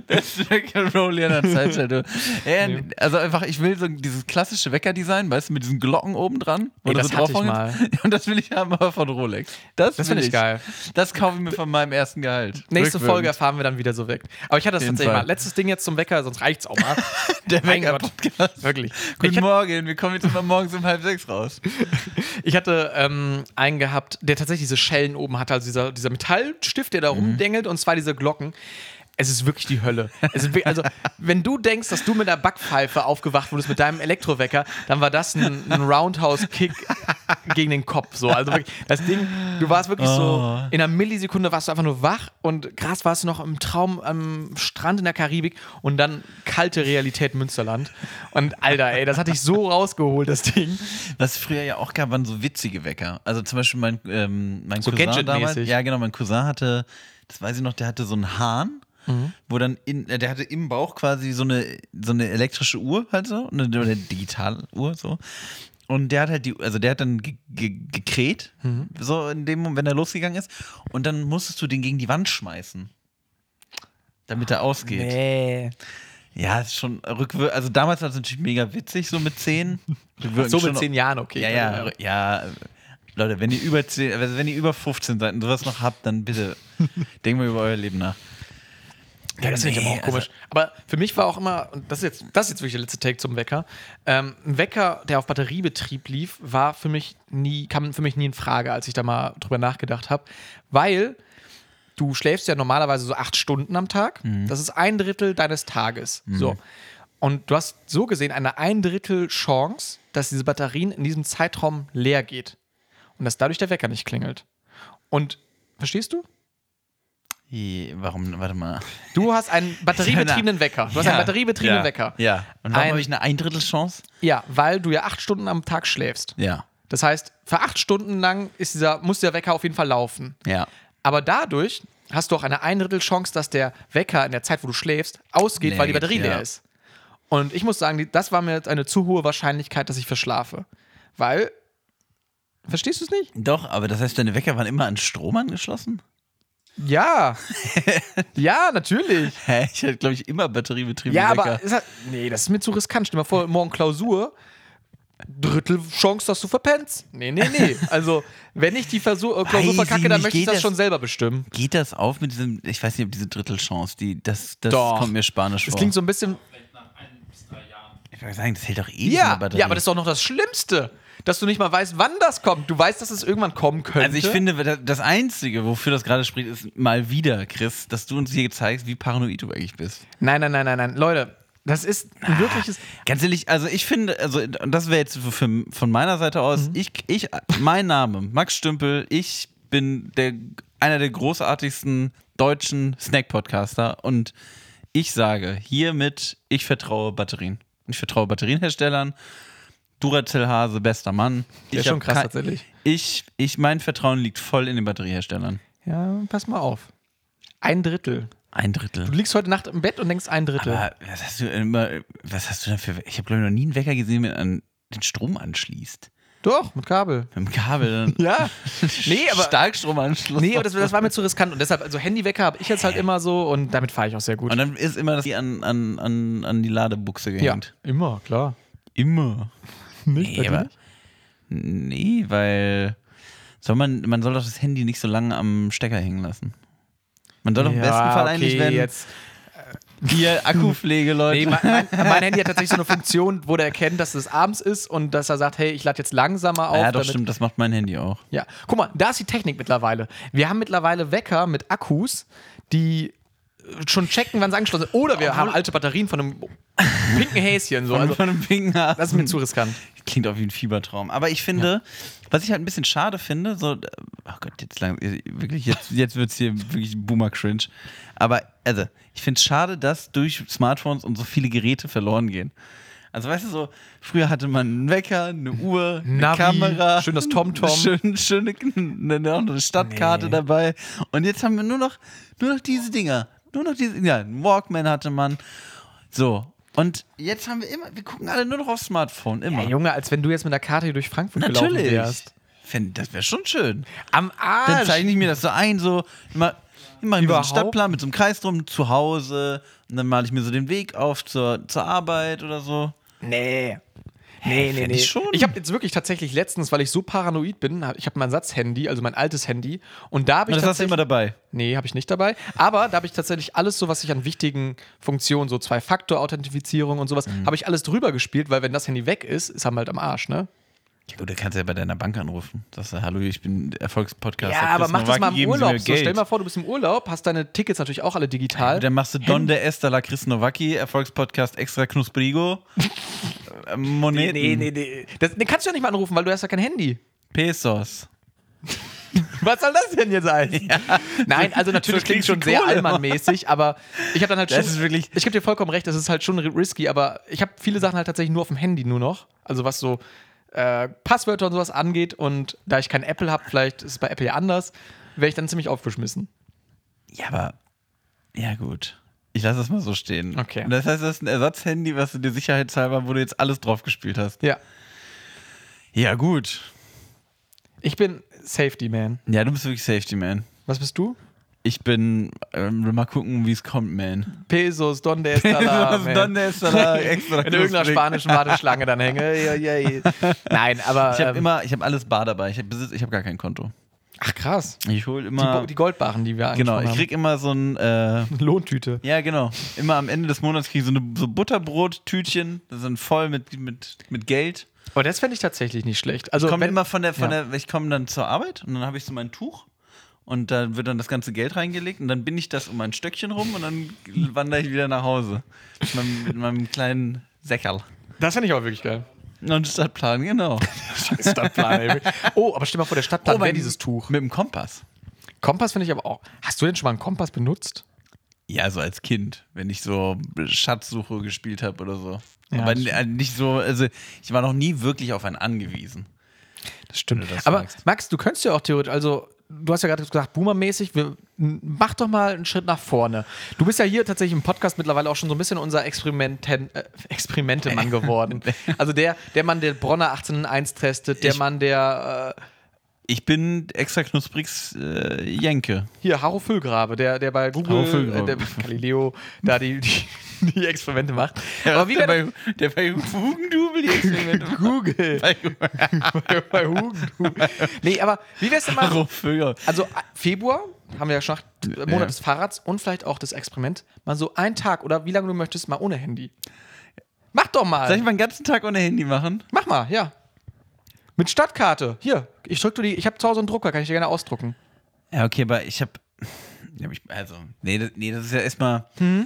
Speaker 2: Beste Wecker Rolli an der Zeitschaltuhr. Ja, Also einfach, ich will so dieses klassische Wecker-Design, weißt du, mit diesen Glocken oben dran.
Speaker 3: Ey, das
Speaker 2: so
Speaker 3: hatte ich mal.
Speaker 2: Und das will ich haben, aber von Rolex. Das,
Speaker 3: Das finde ich geil.
Speaker 2: Das kaufe ich mir von meinem ersten Gehalt.
Speaker 3: Nächste. Folge erfahren wir dann wieder so weg. Aber ich hatte das tatsächlich
Speaker 2: Fall.
Speaker 3: mal. Letztes Ding jetzt zum Wecker, sonst reicht's auch mal.
Speaker 2: Der. Wecker-Podcast.
Speaker 3: Wirklich.
Speaker 2: Guten
Speaker 3: Ich,
Speaker 2: Morgen, wir kommen jetzt immer morgens um halb sechs raus.
Speaker 3: ich hatte ähm, einen gehabt, der tatsächlich diese Schellen oben hatte, also dieser, dieser Metallstift, der da
Speaker 2: Mhm.
Speaker 3: rumdengelt und zwar diese Glocken. Es ist wirklich die Hölle. Wirklich- also, wenn du denkst, dass du mit der Backpfeife aufgewacht wurdest mit deinem Elektrowecker, dann war das ein, ein Roundhouse-Kick gegen den Kopf. So. Also wirklich, das Ding, du warst wirklich
Speaker 2: Oh.
Speaker 3: so, in einer Millisekunde warst du einfach nur wach und krass warst du noch im Traum am Strand in der Karibik und dann kalte Realität Münsterland. Und Alter, ey, das hatte ich so rausgeholt, das Ding.
Speaker 2: Was früher ja auch gab, waren so witzige Wecker. Also zum Beispiel mein, ähm, mein
Speaker 3: So
Speaker 2: Cousin damals. Ja, genau, mein Cousin hatte, das weiß ich noch, der hatte so einen Hahn,
Speaker 3: Mhm.
Speaker 2: wo dann in, der hatte im Bauch quasi so eine, so eine elektrische Uhr halt so, eine, eine digitale Uhr so. Und der hat halt die, also der hat dann ge ge gekräht,
Speaker 3: Mhm.
Speaker 2: so in dem Moment, wenn er losgegangen ist. Und dann musstest du den gegen die Wand schmeißen. Damit er ausgeht.
Speaker 3: Nee.
Speaker 2: Ja, ist schon rückwirkend. Also damals war es natürlich mega witzig, so mit 10.
Speaker 3: So mit zehn Jahren, okay.
Speaker 2: Ja, ja, ja. Leute, wenn ihr über 10, also wenn ihr über 15 seid und sowas noch habt, dann bitte denkt mal über euer Leben nach.
Speaker 3: Ja, das finde ich aber
Speaker 2: Nee,
Speaker 3: auch komisch. aber für mich war auch immer, und das ist jetzt, das ist jetzt wirklich der letzte Take zum Wecker, ähm, ein Wecker, der auf Batteriebetrieb lief, war für mich nie, kam für mich nie in Frage, als ich da mal drüber nachgedacht habe. Weil du schläfst ja normalerweise so acht Stunden am Tag. Das ist ein Drittel deines Tages. So. Und du hast so gesehen eine ein Drittel Chance, dass diese Batterien in diesem Zeitraum leer geht. Und dass dadurch der Wecker nicht klingelt. Und verstehst du?
Speaker 2: Je, warum, warte mal.
Speaker 3: Du hast einen batteriebetriebenen Wecker. Du hast einen batteriebetriebenen
Speaker 2: ja,
Speaker 3: Wecker.
Speaker 2: Ja. Und warum habe ich eine Eindrittelchance?
Speaker 3: Ja, weil du ja acht Stunden am Tag schläfst.
Speaker 2: Ja.
Speaker 3: Das heißt, für acht Stunden lang ist dieser, muss der Wecker auf jeden Fall laufen.
Speaker 2: Ja.
Speaker 3: Aber dadurch hast du auch eine Eindrittel Chance, dass der Wecker in der Zeit, wo du schläfst, ausgeht,
Speaker 2: Leer
Speaker 3: weil die Batterie
Speaker 2: ja.
Speaker 3: leer ist. Und ich muss sagen, das war mir jetzt eine zu hohe Wahrscheinlichkeit, dass ich verschlafe. Weil, verstehst du es nicht?
Speaker 2: Doch, aber das heißt, deine Wecker waren immer an Strom angeschlossen?
Speaker 3: Ja. ja, natürlich.
Speaker 2: Hä? Ich hatte, glaube ich, immer batteriebetriebene
Speaker 3: Ja,
Speaker 2: Wecker.
Speaker 3: aber ist halt, nee, das ist mir zu riskant. Stell dir mal vor, morgen Klausur. Drittel Chance, dass du verpennst. Nee, nee, nee. Also, wenn ich die Versuch, äh, Klausur
Speaker 2: Weiß
Speaker 3: verkacke, dann möchte ich das
Speaker 2: das-
Speaker 3: schon selber bestimmen.
Speaker 2: Geht das auf mit diesem, ich weiß nicht, ob diese Drittelchance, die, das, das
Speaker 3: Doch.
Speaker 2: kommt mir spanisch
Speaker 3: Das
Speaker 2: vor.
Speaker 3: klingt so ein bisschen.
Speaker 2: ich würde sagen, das hält doch ewig in
Speaker 3: Ja, ja, aber das ist doch noch das Schlimmste. Dass du nicht mal weißt, wann das kommt. Du weißt, dass es irgendwann kommen könnte.
Speaker 2: Also ich finde, da- das Einzige, wofür das gerade spricht, ist mal wieder, Chris, dass du uns hier gezeigt, wie paranoid du eigentlich bist.
Speaker 3: Nein, nein, nein, nein, nein. Leute, das ist ein wirkliches.
Speaker 2: Ganz ehrlich, also ich finde, also und das wäre jetzt für, von meiner Seite aus,
Speaker 3: Mhm.
Speaker 2: ich, ich, mein Name, Max Stümpel, ich bin der, einer der großartigsten deutschen Snack-Podcaster und ich sage hiermit, ich vertraue Batterien. Ich vertraue Batterienherstellern. Duracell Hase, bester Mann.
Speaker 3: Der
Speaker 2: ich
Speaker 3: ist schon krass tatsächlich.
Speaker 2: Ich, ich, mein Vertrauen liegt voll in den Batterieherstellern.
Speaker 3: Ja, pass mal auf. Ein Drittel.
Speaker 2: Ein Drittel.
Speaker 3: Du liegst heute Nacht im Bett und denkst ein Drittel.
Speaker 2: Aber was hast du immer, was hast du denn für, ich habe glaube ich noch nie einen Wecker gesehen, der an den Strom anschließt.
Speaker 3: Doch, mit Kabel.
Speaker 2: Mit dem Kabel. Dann
Speaker 3: Ja. Nee, aber.
Speaker 2: Starkstromanschluss.
Speaker 3: Nee, aber das, das war mir zu riskant und deshalb, also Handywecker habe ich jetzt halt immer so und damit fahre ich auch sehr gut.
Speaker 2: Und dann ist immer das an, an, an, an die Ladebuchse
Speaker 3: ja,
Speaker 2: gehängt.
Speaker 3: immer, klar.
Speaker 2: Immer.
Speaker 3: Nicht
Speaker 2: Nee, aber, nee, weil soll man, man soll doch das Handy nicht so lange am Stecker hängen lassen. Man soll doch im besten Fall eigentlich, wenn
Speaker 3: jetzt.
Speaker 2: hier Akkupflege, Leute.
Speaker 3: Nee, mein, mein, Handy hat tatsächlich so eine Funktion, wo der erkennt, dass es abends ist und dass er sagt, hey, ich lade jetzt langsamer auf.
Speaker 2: ja, doch, stimmt, das macht mein Handy auch.
Speaker 3: Ja, guck mal, da ist die Technik mittlerweile. Wir haben mittlerweile Wecker mit Akkus, die schon checken, wann sie angeschlossen sind. Oder wir haben alte Batterien von einem pinken Häschen. So. Also,
Speaker 2: von einem Finger.
Speaker 3: das ist mir zu riskant.
Speaker 2: Klingt auch wie ein Fiebertraum. Aber ich finde, was ich halt ein bisschen schade finde, so, oh Gott, jetzt lang, wirklich, jetzt, jetzt wird es hier wirklich Boomer-Cringe. Aber, also, ich finde es schade, dass durch Smartphones und so viele Geräte verloren gehen. Also, weißt du, so, früher hatte man einen Wecker, eine Uhr, eine
Speaker 3: Navi,
Speaker 2: Kamera.
Speaker 3: schön das TomTom.
Speaker 2: Schön, schöne, eine, noch eine Stadtkarte
Speaker 3: Nee.
Speaker 2: dabei. Und jetzt haben wir nur noch, nur noch diese Dinger. Nur noch diese, ja, einen Walkman hatte man. So. Und jetzt haben wir immer, wir gucken alle nur noch aufs Smartphone, immer.
Speaker 3: Ja, Junge, als wenn du jetzt mit einer Karte hier durch Frankfurt gelaufen
Speaker 2: Natürlich.
Speaker 3: wärst.
Speaker 2: Fänd- Das wäre schon schön.
Speaker 3: Am
Speaker 2: Dann
Speaker 3: Arsch.
Speaker 2: zeichne ich mir das so ein, so immer, immer einen
Speaker 3: Überhaupt?
Speaker 2: Stadtplan mit so einem Kreis drum, zu Hause. Und dann male ich mir so den Weg auf zur, zur Arbeit oder so.
Speaker 3: Nee. Nee, nee, nee.
Speaker 2: ich schon.
Speaker 3: Ich habe jetzt wirklich tatsächlich letztens, weil ich so paranoid bin, ich habe mein Ersatzhandy, also mein altes Handy, und da habe ich
Speaker 2: Und das hast du immer dabei.
Speaker 3: Nee, habe ich nicht dabei. Aber da habe ich tatsächlich alles so, was ich an wichtigen Funktionen, so Zwei-Faktor-Authentifizierung und sowas,
Speaker 2: Mhm.
Speaker 3: habe ich alles drüber gespielt, weil wenn das Handy weg ist, ist er halt am Arsch, ne?
Speaker 2: Ja gut, da kannst du ja bei deiner Bank anrufen. Sagst du, hallo, ich bin Erfolgspodcaster.
Speaker 3: Ja, aber mach das mal im Urlaub. So, stell mal vor, du bist im Urlaub, hast deine Tickets natürlich auch alle digital.
Speaker 2: Dann machst du Don de Esther Chris Nowacki, Erfolgspodcast extra knusprigo. Äh, Moneten.
Speaker 3: nee, nee, nee. Das, den kannst du ja nicht mal anrufen, weil du hast ja kein Handy.
Speaker 2: Pesos.
Speaker 3: Was soll das denn jetzt sein? Nein, also natürlich
Speaker 2: So
Speaker 3: klingt schon sehr allmannmäßig, aber ich habe dann halt
Speaker 2: Das
Speaker 3: schon.
Speaker 2: ist wirklich-
Speaker 3: Ich gebe dir vollkommen recht, das ist halt schon risky, aber ich habe viele Sachen halt tatsächlich nur auf dem Handy nur noch. Also was so äh, Passwörter und sowas angeht und da ich kein Apple habe, vielleicht ist es bei Apple ja anders, wäre ich dann ziemlich aufgeschmissen.
Speaker 2: Ja, aber. Ja, gut. Ich lasse das mal so stehen.
Speaker 3: Okay.
Speaker 2: Und Das heißt, das ist ein Ersatzhandy, was du dir sicherheitshalber, wo du jetzt alles drauf gespielt hast.
Speaker 3: Ja.
Speaker 2: Ja, gut.
Speaker 3: Ich bin Safety Man.
Speaker 2: Ja, du bist wirklich Safety Man.
Speaker 3: Was bist du?
Speaker 2: Ich bin. Ähm, mal gucken, wie es kommt, man.
Speaker 3: Pesos, Donde Estala.
Speaker 2: Was dann ist da extra
Speaker 3: In irgendeiner spanischen Warteschlange dann hänge. Nein, aber.
Speaker 2: Ich habe
Speaker 3: ähm,
Speaker 2: immer, ich habe alles bar dabei. Ich habe ich hab gar kein Konto.
Speaker 3: Ach krass.
Speaker 2: Ich hole
Speaker 3: Die,
Speaker 2: immer.
Speaker 3: Bo- die Goldbarren, die wir
Speaker 2: genau, ich krieg immer so ein. Äh.
Speaker 3: Lohntüte.
Speaker 2: ja, genau. Immer am Ende des Monats kriege ich so eine so Butterbrottütchen. Das sind voll mit, mit, mit Geld.
Speaker 3: Aber das fände ich tatsächlich nicht schlecht. Also,
Speaker 2: Ich komme immer von der, von
Speaker 3: ja.
Speaker 2: der, ich komme dann zur Arbeit und dann habe ich so mein Tuch und da wird dann das ganze Geld reingelegt und dann bin ich das um mein Stöckchen rum und dann wandere ich wieder nach Hause. Mit meinem, mit meinem kleinen Säckerl.
Speaker 3: das fände ich aber wirklich geil.
Speaker 2: Und Stadtplan, genau.
Speaker 3: Stadtplan, ey. Oh, aber stell mal vor, der Stadtplan
Speaker 2: Oh,
Speaker 3: wäre dieses Tuch.
Speaker 2: Mit dem Kompass.
Speaker 3: Kompass finde ich aber auch. Hast du denn schon mal einen Kompass benutzt?
Speaker 2: Ja, so als Kind, wenn ich so Schatzsuche gespielt habe oder so.
Speaker 3: Ja,
Speaker 2: Aber n- nicht so, also ich war noch nie wirklich auf einen angewiesen.
Speaker 3: Das stimmt.
Speaker 2: Das
Speaker 3: aber. Max, du könntest ja auch theoretisch, also du hast ja gerade gesagt, Boomer-mäßig, mach doch mal einen Schritt nach vorne. Du bist ja hier tatsächlich im Podcast mittlerweile auch schon so ein bisschen unser Experimenten, äh, Experimentemann geworden. also der, der Mann, der Bronner 1801 testet, der
Speaker 2: Ich-
Speaker 3: Mann, der äh,
Speaker 2: Ich bin extra knusprigs äh, Jenke.
Speaker 3: hier, Haro Füllgrabe, der, der bei Google, äh,
Speaker 2: Füllgrabe.
Speaker 3: der Galileo, da die, die, die Experimente macht.
Speaker 2: Aber
Speaker 3: Aber wie
Speaker 2: der bei, der bei Hugendubel die Experimente macht.
Speaker 3: Google?
Speaker 2: Bei
Speaker 3: bei Hugendubel. Nee, aber wie wär's denn mal?
Speaker 2: Haro Füller.
Speaker 3: Also äh, Februar haben wir ja schon äh, Monat
Speaker 2: Ja.
Speaker 3: des Fahrrads und vielleicht auch das Experiment. Mal so einen Tag oder wie lange du möchtest, mal ohne Handy. Mach doch mal.
Speaker 2: Soll ich mal den ganzen Tag ohne Handy machen?
Speaker 3: Mach mal, ja. Mit Stadtkarte. Hier, ich drück dir die. Ich habe zu Hause einen Drucker, kann ich dir gerne ausdrucken.
Speaker 2: Ja, okay, aber ich habe. Also, nee das, nee, das ist ja erstmal.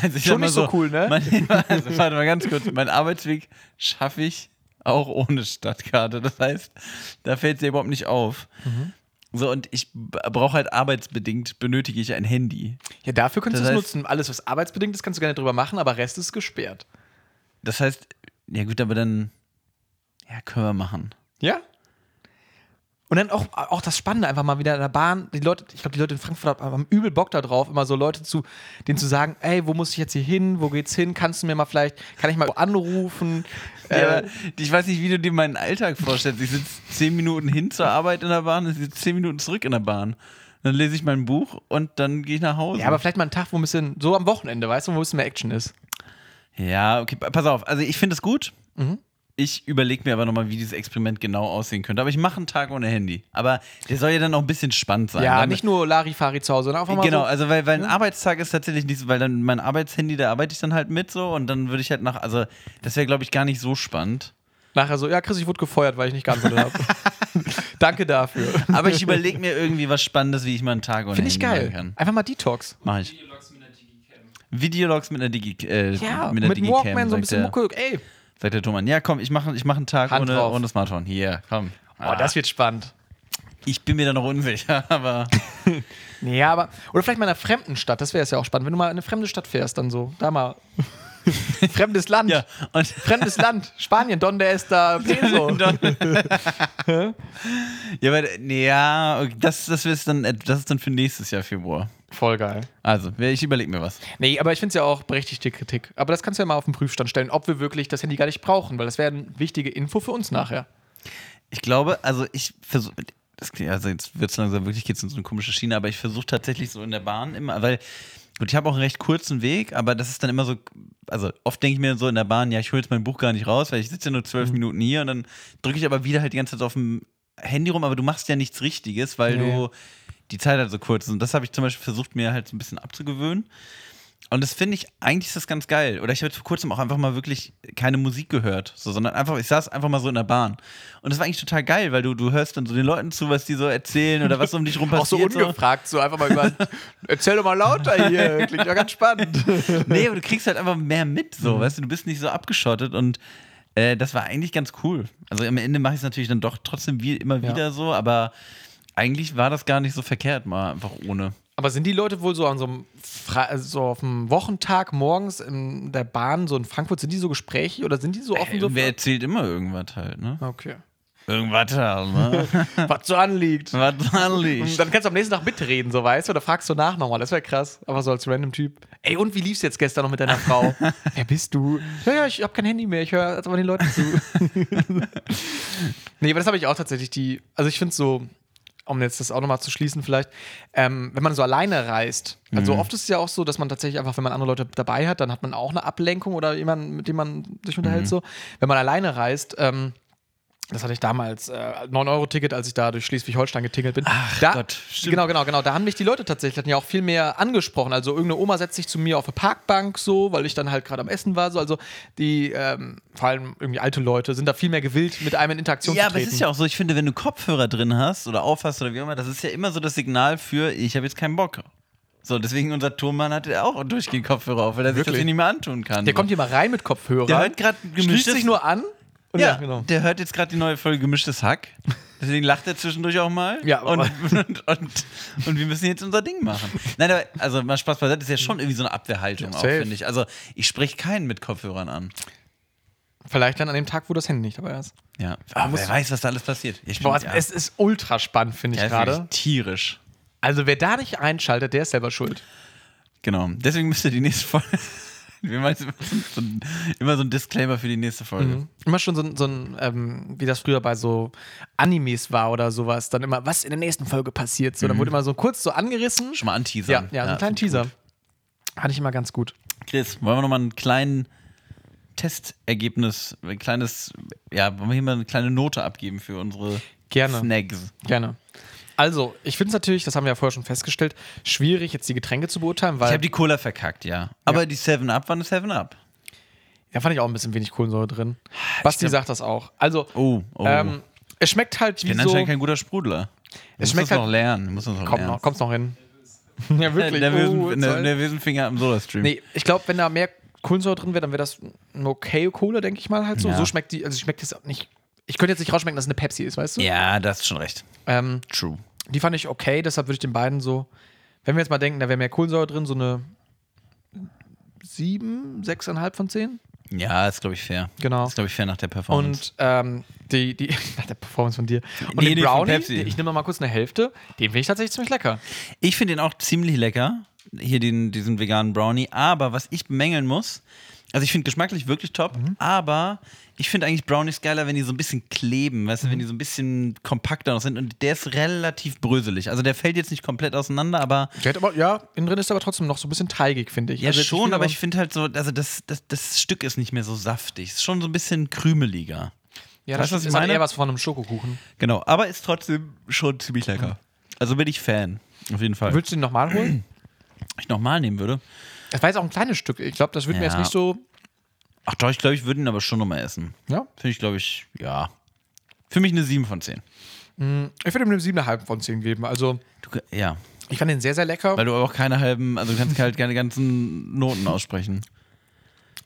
Speaker 2: Also ich
Speaker 3: Schon nicht so cool, ne?
Speaker 2: Mein, also, warte mal ganz kurz. Mein Arbeitsweg schaffe ich auch ohne Stadtkarte. Das heißt, da fällt es dir überhaupt nicht auf.
Speaker 3: Mhm.
Speaker 2: So, und ich brauche halt arbeitsbedingt, benötige ich ein Handy.
Speaker 3: Ja, dafür könntest du es nutzen. Alles, was arbeitsbedingt ist, kannst du gerne drüber machen, aber Rest ist gesperrt.
Speaker 2: Das heißt, ja gut, aber dann. Ja, können wir machen.
Speaker 3: Ja? Und dann auch, auch das Spannende, einfach mal wieder in der Bahn. Die Leute, ich glaube, die Leute in Frankfurt haben übel Bock da drauf, immer so Leute zu, denen zu sagen, ey, wo muss ich jetzt hier hin? Wo geht's hin? Kannst du mir mal vielleicht, kann ich mal anrufen?
Speaker 2: Ja,
Speaker 3: Äh,
Speaker 2: ich weiß nicht, wie du dir meinen Alltag vorstellst. Ich sitze zehn Minuten hin zur Arbeit in der Bahn, ich sitze zehn Minuten zurück in der Bahn. Dann lese ich mein Buch und dann gehe ich nach Hause.
Speaker 3: ja, aber vielleicht mal einen Tag, wo ein bisschen, so am Wochenende, weißt du, wo ein bisschen mehr Action ist.
Speaker 2: Ja, okay, pa- pass auf. Also ich finde es gut.
Speaker 3: Mhm.
Speaker 2: Ich überlege mir aber nochmal, wie dieses Experiment genau aussehen könnte. Aber ich mache einen Tag ohne Handy. Aber der soll ja dann auch ein bisschen spannend sein.
Speaker 3: Ja,
Speaker 2: Dann-
Speaker 3: nicht nur Larifari zu Hause, sondern einfach mal
Speaker 2: Genau,
Speaker 3: so.
Speaker 2: also weil, weil ein Arbeitstag ist tatsächlich nicht so, weil dann mein Arbeitshandy, da arbeite ich dann halt mit so und dann würde ich halt nach, also das wäre glaube ich gar nicht so spannend.
Speaker 3: Nachher so, ja, Chris, ich wurde gefeuert, weil ich nicht geantwortet habe. Danke dafür.
Speaker 2: Aber ich überlege mir irgendwie was Spannendes, wie ich mal einen Tag ohne
Speaker 3: Finde ich
Speaker 2: Handy machen
Speaker 3: geil.
Speaker 2: kann.
Speaker 3: Einfach mal Detox.
Speaker 2: Mach ich. Videologs mit einer Digi äh,
Speaker 3: Ja,
Speaker 2: mit
Speaker 3: mit,
Speaker 2: einer Digicam,
Speaker 3: Walkman so ein bisschen Mucke. Ey,
Speaker 2: sagt der Thomann. Ja, komm, ich mache ich mach einen Tag
Speaker 3: Hand
Speaker 2: ohne,
Speaker 3: drauf.
Speaker 2: ohne Smartphone. Hier, komm.
Speaker 3: oh,
Speaker 2: Ah,
Speaker 3: das wird spannend.
Speaker 2: ich bin mir da noch unsicher, aber
Speaker 3: Ja, aber, oder vielleicht mal in einer fremden Stadt, das wäre es ja auch spannend. Wenn du mal in eine fremde Stadt fährst, dann so, da mal. Fremdes Land.
Speaker 2: Ja, und
Speaker 3: Fremdes Land. Spanien, Donde está Peso.
Speaker 2: ja, aber, nee, ja, das, das, ist dann, das ist dann für nächstes Jahr Februar.
Speaker 3: Voll geil.
Speaker 2: Also, ich überlege mir was.
Speaker 3: Nee, aber ich finde es ja auch berechtigte Kritik. Aber das kannst du ja mal auf den Prüfstand stellen, ob wir wirklich das Handy gar nicht brauchen, weil das wäre eine wichtige Info für uns nachher.
Speaker 2: Ich glaube, also ich versuche, also jetzt wird es langsam wirklich, geht es in so eine komische Schiene, aber ich versuche tatsächlich so in der Bahn immer, weil, gut, ich habe auch einen recht kurzen Weg, aber das ist dann immer so, also oft denke ich mir so in der Bahn, ja, ich hole jetzt mein Buch gar nicht raus, weil ich sitze ja nur zwölf Minuten hier und dann drücke ich aber wieder halt die ganze Zeit auf dem Handy rum, aber du machst ja nichts Richtiges, weil
Speaker 3: Nee.
Speaker 2: du die Zeit halt so kurz ist. Und das habe ich zum Beispiel versucht, mir halt so ein bisschen abzugewöhnen. Und das finde ich, eigentlich ist das ganz geil. Oder ich habe jetzt vor kurzem auch einfach mal wirklich keine Musik gehört, so, sondern einfach, ich saß einfach mal so in der Bahn. Und das war eigentlich total geil, weil du, du hörst dann so den Leuten zu, was die so erzählen oder was um dich rum
Speaker 3: Auch so
Speaker 2: passiert.
Speaker 3: ungefragt, so einfach mal über. Erzähl doch mal lauter hier. Klingt ja ganz spannend.
Speaker 2: Nee, aber du kriegst halt einfach mehr mit, so, weißt du, du bist nicht so abgeschottet und äh, das war eigentlich ganz cool. Also am Ende mache ich es natürlich dann doch trotzdem wie, immer
Speaker 3: Ja.
Speaker 2: wieder so, aber eigentlich war das gar nicht so verkehrt, mal einfach ohne.
Speaker 3: Aber sind die Leute wohl so an so einem also so auf einem Wochentag morgens in der Bahn, so in Frankfurt, sind die so gesprächig oder sind die so offen so?
Speaker 2: Wer erzählt immer irgendwas halt, ne?
Speaker 3: Okay.
Speaker 2: Irgendwas halt, ne?
Speaker 3: Was so anliegt.
Speaker 2: Was
Speaker 3: Und
Speaker 2: anliegt.
Speaker 3: dann kannst du am nächsten Tag mitreden, so weißt du, oder fragst du nach nochmal. Das wäre krass. Aber so als random Typ. Ey, und wie lief's jetzt gestern noch mit deiner Frau? Wer bist du? Ja, ja, ich hab kein Handy mehr. Ich höre jetzt aber den Leuten zu. nee, aber das habe ich auch tatsächlich die. Also ich finde so, um jetzt das auch nochmal zu schließen, vielleicht, ähm, wenn man so alleine reist. Also oft ist es ja auch so, dass man tatsächlich einfach, wenn man andere Leute dabei hat, dann hat man auch eine Ablenkung oder jemanden, mit dem man sich unterhält. So. Wenn man alleine reist, ähm, das hatte ich damals, äh, 9-Euro-Ticket, als ich da durch Schleswig-Holstein getingelt bin.
Speaker 2: Ach
Speaker 3: da,
Speaker 2: Gott, stimmt.
Speaker 3: Genau, genau, genau. Da haben mich die Leute tatsächlich hatten ja auch viel mehr angesprochen. Also irgendeine Oma setzt sich zu mir auf eine Parkbank so, weil ich dann halt gerade am Essen war. So. Also die, ähm, vor allem irgendwie alte Leute, sind da viel mehr gewillt, mit einem in Interaktion
Speaker 2: Ja,
Speaker 3: zu
Speaker 2: aber
Speaker 3: treten.
Speaker 2: es ist ja auch so, ich finde, wenn du Kopfhörer drin hast oder aufhast oder wie auch immer, das ist ja immer so das Signal für, ich habe jetzt keinen Bock. So, deswegen unser Turmmann hatte auch durchgehend Kopfhörer auf, weil er sich das
Speaker 3: Wirklich?
Speaker 2: nicht mehr antun kann.
Speaker 3: Der
Speaker 2: so.
Speaker 3: kommt hier mal rein mit Kopfhörer.
Speaker 2: Der hört gerade
Speaker 3: schließt
Speaker 2: gemischtes
Speaker 3: sich nur an. Und
Speaker 2: ja,
Speaker 3: genau.
Speaker 2: der hört jetzt gerade die neue Folge Gemischtes Hack. Deswegen lacht er zwischendurch auch mal.
Speaker 3: Ja,
Speaker 2: und, und, und, und wir müssen jetzt unser Ding machen. Nein, aber also mal Spaß beiseite, das ist ja schon irgendwie so eine Abwehrhaltung auch,
Speaker 3: safe.
Speaker 2: finde ich. Also ich spreche keinen mit Kopfhörern an.
Speaker 3: Vielleicht dann an dem Tag, wo das Handy nicht dabei ist.
Speaker 2: Ja, aber wer weiß, was da alles passiert. Ich
Speaker 3: Boah,
Speaker 2: bin,
Speaker 3: es ist ultra spannend, finde ich
Speaker 2: ja, ist
Speaker 3: gerade.
Speaker 2: tierisch.
Speaker 3: Also wer da nicht einschaltet, der ist selber schuld.
Speaker 2: Genau. Deswegen müsst ihr die nächste Folge. Wir immer so ein, immer so ein Disclaimer für die nächste Folge.
Speaker 3: Immer schon so, ein- so ein, ähm, wie das früher bei so Animes war oder sowas, dann immer, was in der nächsten Folge passiert. So, dann wurde immer so kurz so angerissen.
Speaker 2: Schon mal anteasern.
Speaker 3: Ja, ja, so einen kleinen Teaser. Fand ich immer ganz gut.
Speaker 2: Chris, wollen wir nochmal einen kleinen Testergebnis, ein kleines, ja, wollen wir hier mal eine kleine Note abgeben für unsere
Speaker 3: Gerne.
Speaker 2: Snacks?
Speaker 3: Gerne. Also, ich finde es natürlich, das haben wir ja vorher schon festgestellt, schwierig, jetzt die Getränke zu beurteilen,
Speaker 2: Ich
Speaker 3: weil
Speaker 2: habe die Cola verkackt, ja. Aber die 7-Up war eine 7-Up.
Speaker 3: da fand ich auch ein bisschen wenig Kohlensäure drin. Basti
Speaker 2: glaub-
Speaker 3: sagt das auch. Also,
Speaker 2: Oh, oh.
Speaker 3: ähm, es schmeckt halt wie
Speaker 2: ich bin
Speaker 3: so.
Speaker 2: anscheinend kein guter Sprudler.
Speaker 3: Es
Speaker 2: muss
Speaker 3: schmeckt halt-
Speaker 2: noch lernen. Muss noch
Speaker 3: Komm
Speaker 2: lernen.
Speaker 3: noch, noch hin. ja, wirklich.
Speaker 2: Nervösen,
Speaker 3: Oh, Zeit.
Speaker 2: nervösen Finger am Soda-Stream.
Speaker 3: Nee, ich glaube, wenn da mehr Kohlensäure drin wäre, dann wäre das eine okay Cola, denke ich mal halt so.
Speaker 2: Ja.
Speaker 3: So schmeckt die, also schmeckt das auch nicht. Ich könnte jetzt nicht rausschmecken, dass es eine Pepsi ist, weißt du?
Speaker 2: Ja, das ist schon recht.
Speaker 3: Ähm,
Speaker 2: True.
Speaker 3: die fand ich okay, deshalb würde ich den beiden so, wenn wir jetzt mal denken, da wäre mehr Kohlensäure drin, so eine 7, 6,5 von 10.
Speaker 2: Ja, ist, glaube ich, fair.
Speaker 3: Genau.
Speaker 2: Ist, glaube ich, fair nach der Performance.
Speaker 3: Und ähm, die, die, nach der Performance von dir. Und
Speaker 2: Nee,
Speaker 3: den Brownie, ich nehme mal kurz eine Hälfte, den finde ich tatsächlich ziemlich lecker.
Speaker 2: Ich finde den auch ziemlich lecker, hier den, diesen veganen Brownie. Aber was ich bemängeln muss, also ich finde geschmacklich wirklich top,
Speaker 3: Mhm.
Speaker 2: aber ich finde eigentlich Brownies geiler, wenn die so ein bisschen kleben, weißt du,
Speaker 3: Mhm.
Speaker 2: wenn die so ein bisschen kompakter noch sind. Und der ist relativ bröselig. Also der fällt jetzt nicht komplett auseinander, aber
Speaker 3: Der hat aber, ja, innen drin ist er aber trotzdem noch so ein bisschen teigig, finde ich.
Speaker 2: ja
Speaker 3: Also
Speaker 2: schon,
Speaker 3: viel,
Speaker 2: aber ich finde halt so, also das, das, das Stück ist nicht mehr so saftig. Ist schon so ein bisschen krümeliger.
Speaker 3: ja,
Speaker 2: weißt
Speaker 3: das
Speaker 2: was ich
Speaker 3: ist
Speaker 2: meine?
Speaker 3: eher was von einem Schokokuchen.
Speaker 2: Genau, aber ist trotzdem schon ziemlich lecker. Also bin ich Fan. Auf jeden Fall.
Speaker 3: Würdest du den nochmal holen?
Speaker 2: Ich nochmal nehmen würde.
Speaker 3: Das war jetzt auch ein kleines Stück. Ich glaube, das würde mir
Speaker 2: Ja.
Speaker 3: jetzt nicht so.
Speaker 2: Ach doch, ich glaube, ich würde ihn aber schon nochmal essen.
Speaker 3: Ja.
Speaker 2: Finde ich, glaube ich, ja. Für mich eine 7 von 10.
Speaker 3: Ich würde ihm eine 7,5 von 10 geben. Also,
Speaker 2: Du, ja,
Speaker 3: ich fand den sehr, sehr lecker.
Speaker 2: weil du aber auch keine halben, also du kannst halt keine ganzen Noten aussprechen.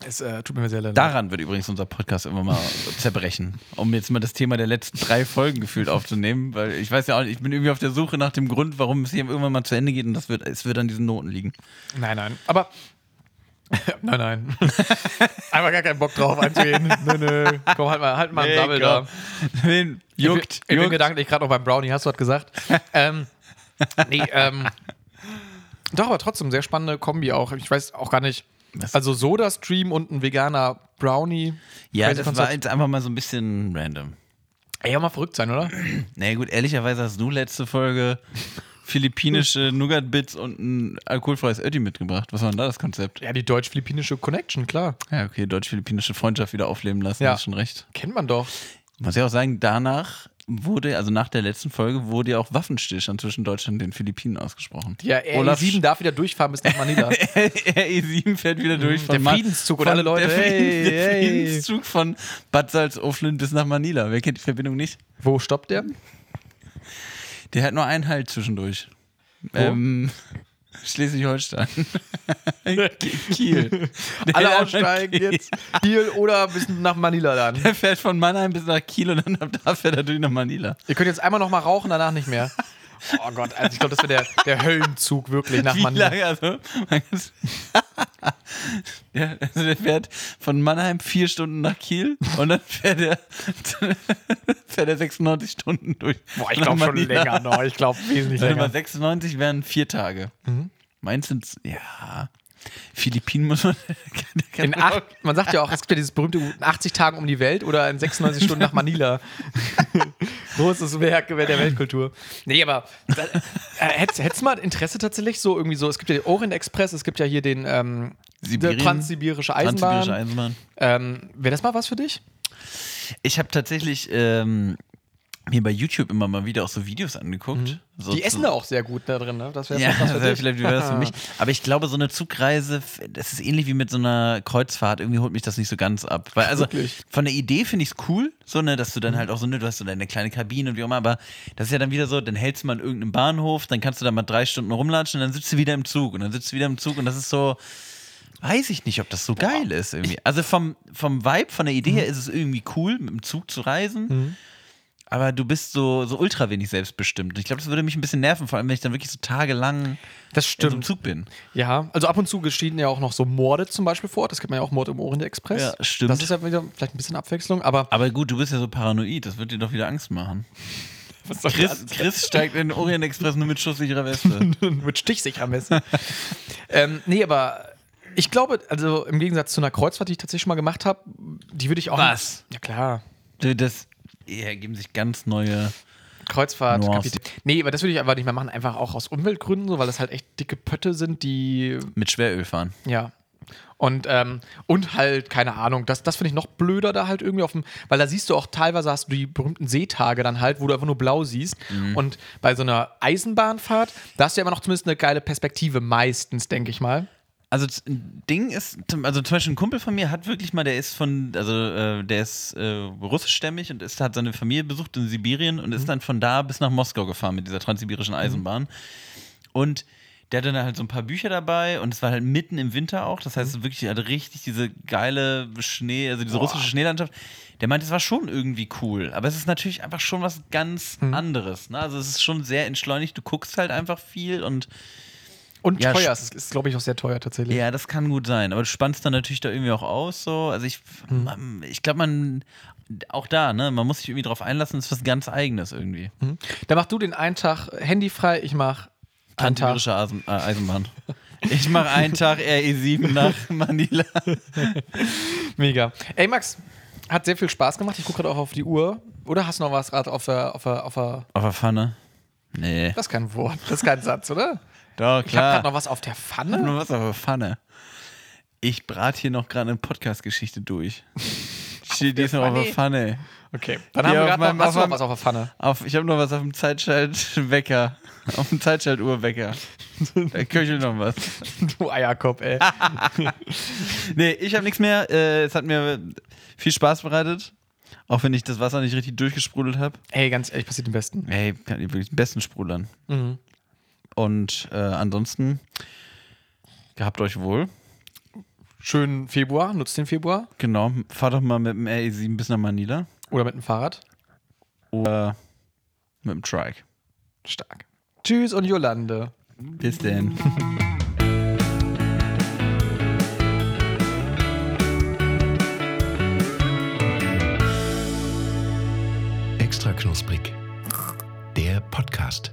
Speaker 3: Es äh, tut mir sehr leid.
Speaker 2: Daran wird übrigens unser Podcast immer mal zerbrechen. Um jetzt mal das Thema der letzten drei Folgen gefühlt aufzunehmen, weil ich weiß ja auch nicht, ich bin irgendwie auf der Suche nach dem Grund, warum es hier irgendwann mal zu Ende geht und das wird, es wird an diesen Noten liegen.
Speaker 3: Nein, nein. Aber Nein, nein. Einfach gar keinen Bock drauf einzugehen. Nö, nö. Komm, halt mal, halt mal einen
Speaker 2: Nee, komm.
Speaker 3: da.
Speaker 2: Wen? Juckt.
Speaker 3: Ich ich bin gedanklich gerade noch beim Brownie, hast du was gesagt? ähm, nee, ähm. Doch, aber trotzdem, sehr spannende Kombi auch. Ich weiß auch gar nicht.
Speaker 2: Was?
Speaker 3: Also Soda-Stream und ein veganer Brownie.
Speaker 2: Ja,
Speaker 3: Crazy
Speaker 2: das war
Speaker 3: Konzept.
Speaker 2: jetzt einfach mal so ein bisschen random.
Speaker 3: Ey, ja mal verrückt sein, oder?
Speaker 2: Naja, gut, ehrlicherweise hast du letzte Folge philippinische Nougat-Bits und ein alkoholfreies Ötti mitgebracht. Was war denn da das Konzept?
Speaker 3: Ja, die deutsch-philippinische Connection, klar.
Speaker 2: Ja, okay, deutsch-philippinische Freundschaft wieder aufleben lassen,
Speaker 3: Ja.
Speaker 2: hast schon recht.
Speaker 3: Kennt man doch.
Speaker 2: Muss ich auch sagen, danach wurde, also nach der letzten Folge, wurde ja auch Waffenstillstand zwischen Deutschland und den Philippinen ausgesprochen.
Speaker 3: Ja, RE7 darf wieder durchfahren bis nach Manila.
Speaker 2: RE7 fährt wieder durch
Speaker 3: der
Speaker 2: von Ma-
Speaker 3: Friedenszug und
Speaker 2: von-
Speaker 3: alle Leute,
Speaker 2: Der,
Speaker 3: hey,
Speaker 2: der
Speaker 3: hey.
Speaker 2: Friedenszug von Bad Salzuflen bis nach Manila. Wer kennt die Verbindung nicht?
Speaker 3: Wo stoppt der?
Speaker 2: Der hat nur einen Halt zwischendurch. Ähm, Schleswig-Holstein. Kiel. Der
Speaker 3: Alle aussteigen jetzt. Kiel oder bis nach Manila dann.
Speaker 2: Der fährt von Mannheim bis nach Kiel und dann ab da fährt er durch nach Manila.
Speaker 3: Ihr könnt jetzt einmal noch mal rauchen, danach nicht mehr. Oh Gott, also ich glaube, das wäre der, der Höllenzug wirklich nach
Speaker 2: Wie
Speaker 3: Manila.
Speaker 2: lange? Also, ja, also der fährt von Mannheim vier Stunden nach Kiel und dann fährt er, fährt er 96 Stunden durch.
Speaker 3: Boah, ich glaube schon länger noch. Ich glaube wesentlich länger.
Speaker 2: 96 wären vier Tage.
Speaker 3: Mhm.
Speaker 2: Meins sind ja. Philippinen muss man.
Speaker 3: In acht, man sagt ja auch, es gibt ja dieses berühmte in 80 Tagen um die Welt oder in 96 Stunden nach Manila. Großes Werk der Weltkultur. Nee, aber äh, hättest du mal Interesse tatsächlich so irgendwie so, es gibt ja den Orient Express, es gibt ja hier den ähm, transsibirische Eisenbahn.
Speaker 2: Transsibirische Eisenbahn.
Speaker 3: Ähm, Wäre das mal was für dich?
Speaker 2: Ich habe tatsächlich ähm, mir bei YouTube immer mal wieder auch so Videos angeguckt. So
Speaker 3: Mhm. Die
Speaker 2: zu-
Speaker 3: essen da auch sehr gut da drin, ne? Das wäre
Speaker 2: Ja,
Speaker 3: was für
Speaker 2: das wäre
Speaker 3: dich.
Speaker 2: vielleicht wäre das für mich. Aber ich glaube, so eine Zugreise, das ist ähnlich wie mit so einer Kreuzfahrt. Irgendwie holt mich das nicht so ganz ab. Weil, also
Speaker 3: Wirklich? Mhm.
Speaker 2: von der Idee finde ich es cool, so, ne, dass du dann halt auch so, ne, du hast so deine kleine Kabine und wie auch immer, aber das ist ja dann wieder so, dann hältst du mal in irgendeinem Bahnhof, dann kannst du da mal drei Stunden rumlatschen und dann sitzt du wieder im Zug und dann sitzt du wieder im Zug und das ist so. Weiß ich nicht, ob das so geil ist irgendwie. Also vom, vom Vibe, von der Idee
Speaker 3: Mhm.
Speaker 2: her ist es irgendwie cool, mit dem Zug zu reisen. Aber du bist so, so ultra wenig selbstbestimmt. Ich glaube, das würde mich ein bisschen nerven, vor allem wenn ich dann wirklich so tagelang
Speaker 3: Das stimmt.
Speaker 2: Zug bin.
Speaker 3: Ja, also ab und zu geschehen ja auch noch so Morde zum Beispiel vor Ort. Das gibt man ja auch Mord im Orient Express.
Speaker 2: Ja, stimmt.
Speaker 3: Das ist ja wieder vielleicht ein bisschen Abwechslung, aber
Speaker 2: Aber gut, du bist ja so paranoid, das wird dir doch wieder Angst machen. Chris, Chris steigt in den Orient Express nur mit schusssicherer Weste.
Speaker 3: mit stichsicher Messe. ähm, nee, aber ich glaube, also im Gegensatz zu einer Kreuzfahrt, die ich tatsächlich schon mal gemacht habe, die würde ich auch.
Speaker 2: Was?
Speaker 3: Ja, klar.
Speaker 2: Das ergeben sich ganz neue.
Speaker 3: Kreuzfahrt.
Speaker 2: Nuancen.
Speaker 3: Nee, aber das würde ich einfach nicht mehr machen, einfach auch aus Umweltgründen, so, weil das halt echt dicke Pötte sind, die.
Speaker 2: mit Schweröl fahren.
Speaker 3: Ja. Und, ähm, und halt, keine Ahnung, das, das finde ich noch blöder da halt irgendwie auf dem, weil da siehst du auch teilweise hast du die berühmten Seetage dann halt, wo du einfach nur blau siehst. Und bei so einer Eisenbahnfahrt, da hast du ja immer noch zumindest eine geile Perspektive, meistens, denke ich mal.
Speaker 2: Also ein Ding ist, also zum Beispiel ein Kumpel von mir hat wirklich mal, der ist von, also äh, der ist äh, russischstämmig und ist, hat seine Familie besucht in Sibirien und ist dann von da bis nach Moskau gefahren mit dieser transsibirischen Eisenbahn. Und der hatte dann halt so ein paar Bücher dabei und es war halt mitten im Winter auch. Das heißt, wirklich, er hatte richtig diese geile Schnee, also diese russische Schneelandschaft. Der meinte, es war schon irgendwie cool, aber es ist natürlich einfach schon was ganz anderes. Ne? Also es ist schon sehr entschleunigt, du guckst halt einfach viel und
Speaker 3: Und
Speaker 2: Ja,
Speaker 3: teuer, es ist, ist glaube ich, auch sehr teuer tatsächlich.
Speaker 2: ja, das kann gut sein, aber du spannst dann natürlich da irgendwie auch aus. So. Also ich,
Speaker 3: Hm.
Speaker 2: man- ich glaube, man, auch da, ne, man muss sich irgendwie drauf einlassen, es ist was ganz Eigenes irgendwie.
Speaker 3: Mhm. Da mach du den einen Tag handyfrei, ich mach einen Tag.
Speaker 2: Eisen, äh, Eisenbahn. Ich mache einen Tag RE7 nach Manila.
Speaker 3: Mega. Ey, Max, hat sehr viel Spaß gemacht. Ich gucke gerade auch auf die Uhr. Oder hast du noch was gerade auf der, auf der, auf der.
Speaker 2: Auf der Pfanne? Nee.
Speaker 3: Das ist kein Wort, das ist kein Satz, oder?
Speaker 2: Doch,
Speaker 3: Ich habe
Speaker 2: klar.
Speaker 3: gerade noch was auf der Pfanne.
Speaker 2: Nur was auf der Pfanne. Ich brate hier noch gerade eine Podcast-Geschichte durch. Steht die ist noch auf der Pfanne.
Speaker 3: Okay, dann
Speaker 2: Hier
Speaker 3: haben wir gerade noch, noch was auf der Pfanne.
Speaker 2: Auf, ich habe noch was auf dem Zeitschaltwecker. Auf dem Zeitschaltuhrwecker. Da köchelt noch was.
Speaker 3: Du Eierkopf, ey.
Speaker 2: Nee, ich habe nichts mehr. Äh, es hat mir viel Spaß bereitet. Auch wenn ich das Wasser nicht richtig durchgesprudelt habe.
Speaker 3: ey, ganz ehrlich, passiert den Besten.
Speaker 2: Ey, kann ich wirklich den besten sprudlern.
Speaker 3: Mhm.
Speaker 2: Und äh, ansonsten gehabt euch wohl.
Speaker 3: Schönen Februar, nutzt den Februar.
Speaker 2: Genau, fahr doch mal mit dem RE7 bis nach Manila.
Speaker 3: Oder mit dem Fahrrad.
Speaker 2: Oder mit dem Trike.
Speaker 3: Stark. Tschüss und Jolande.
Speaker 2: Bis denn.
Speaker 1: Extra knusprig. Der Podcast.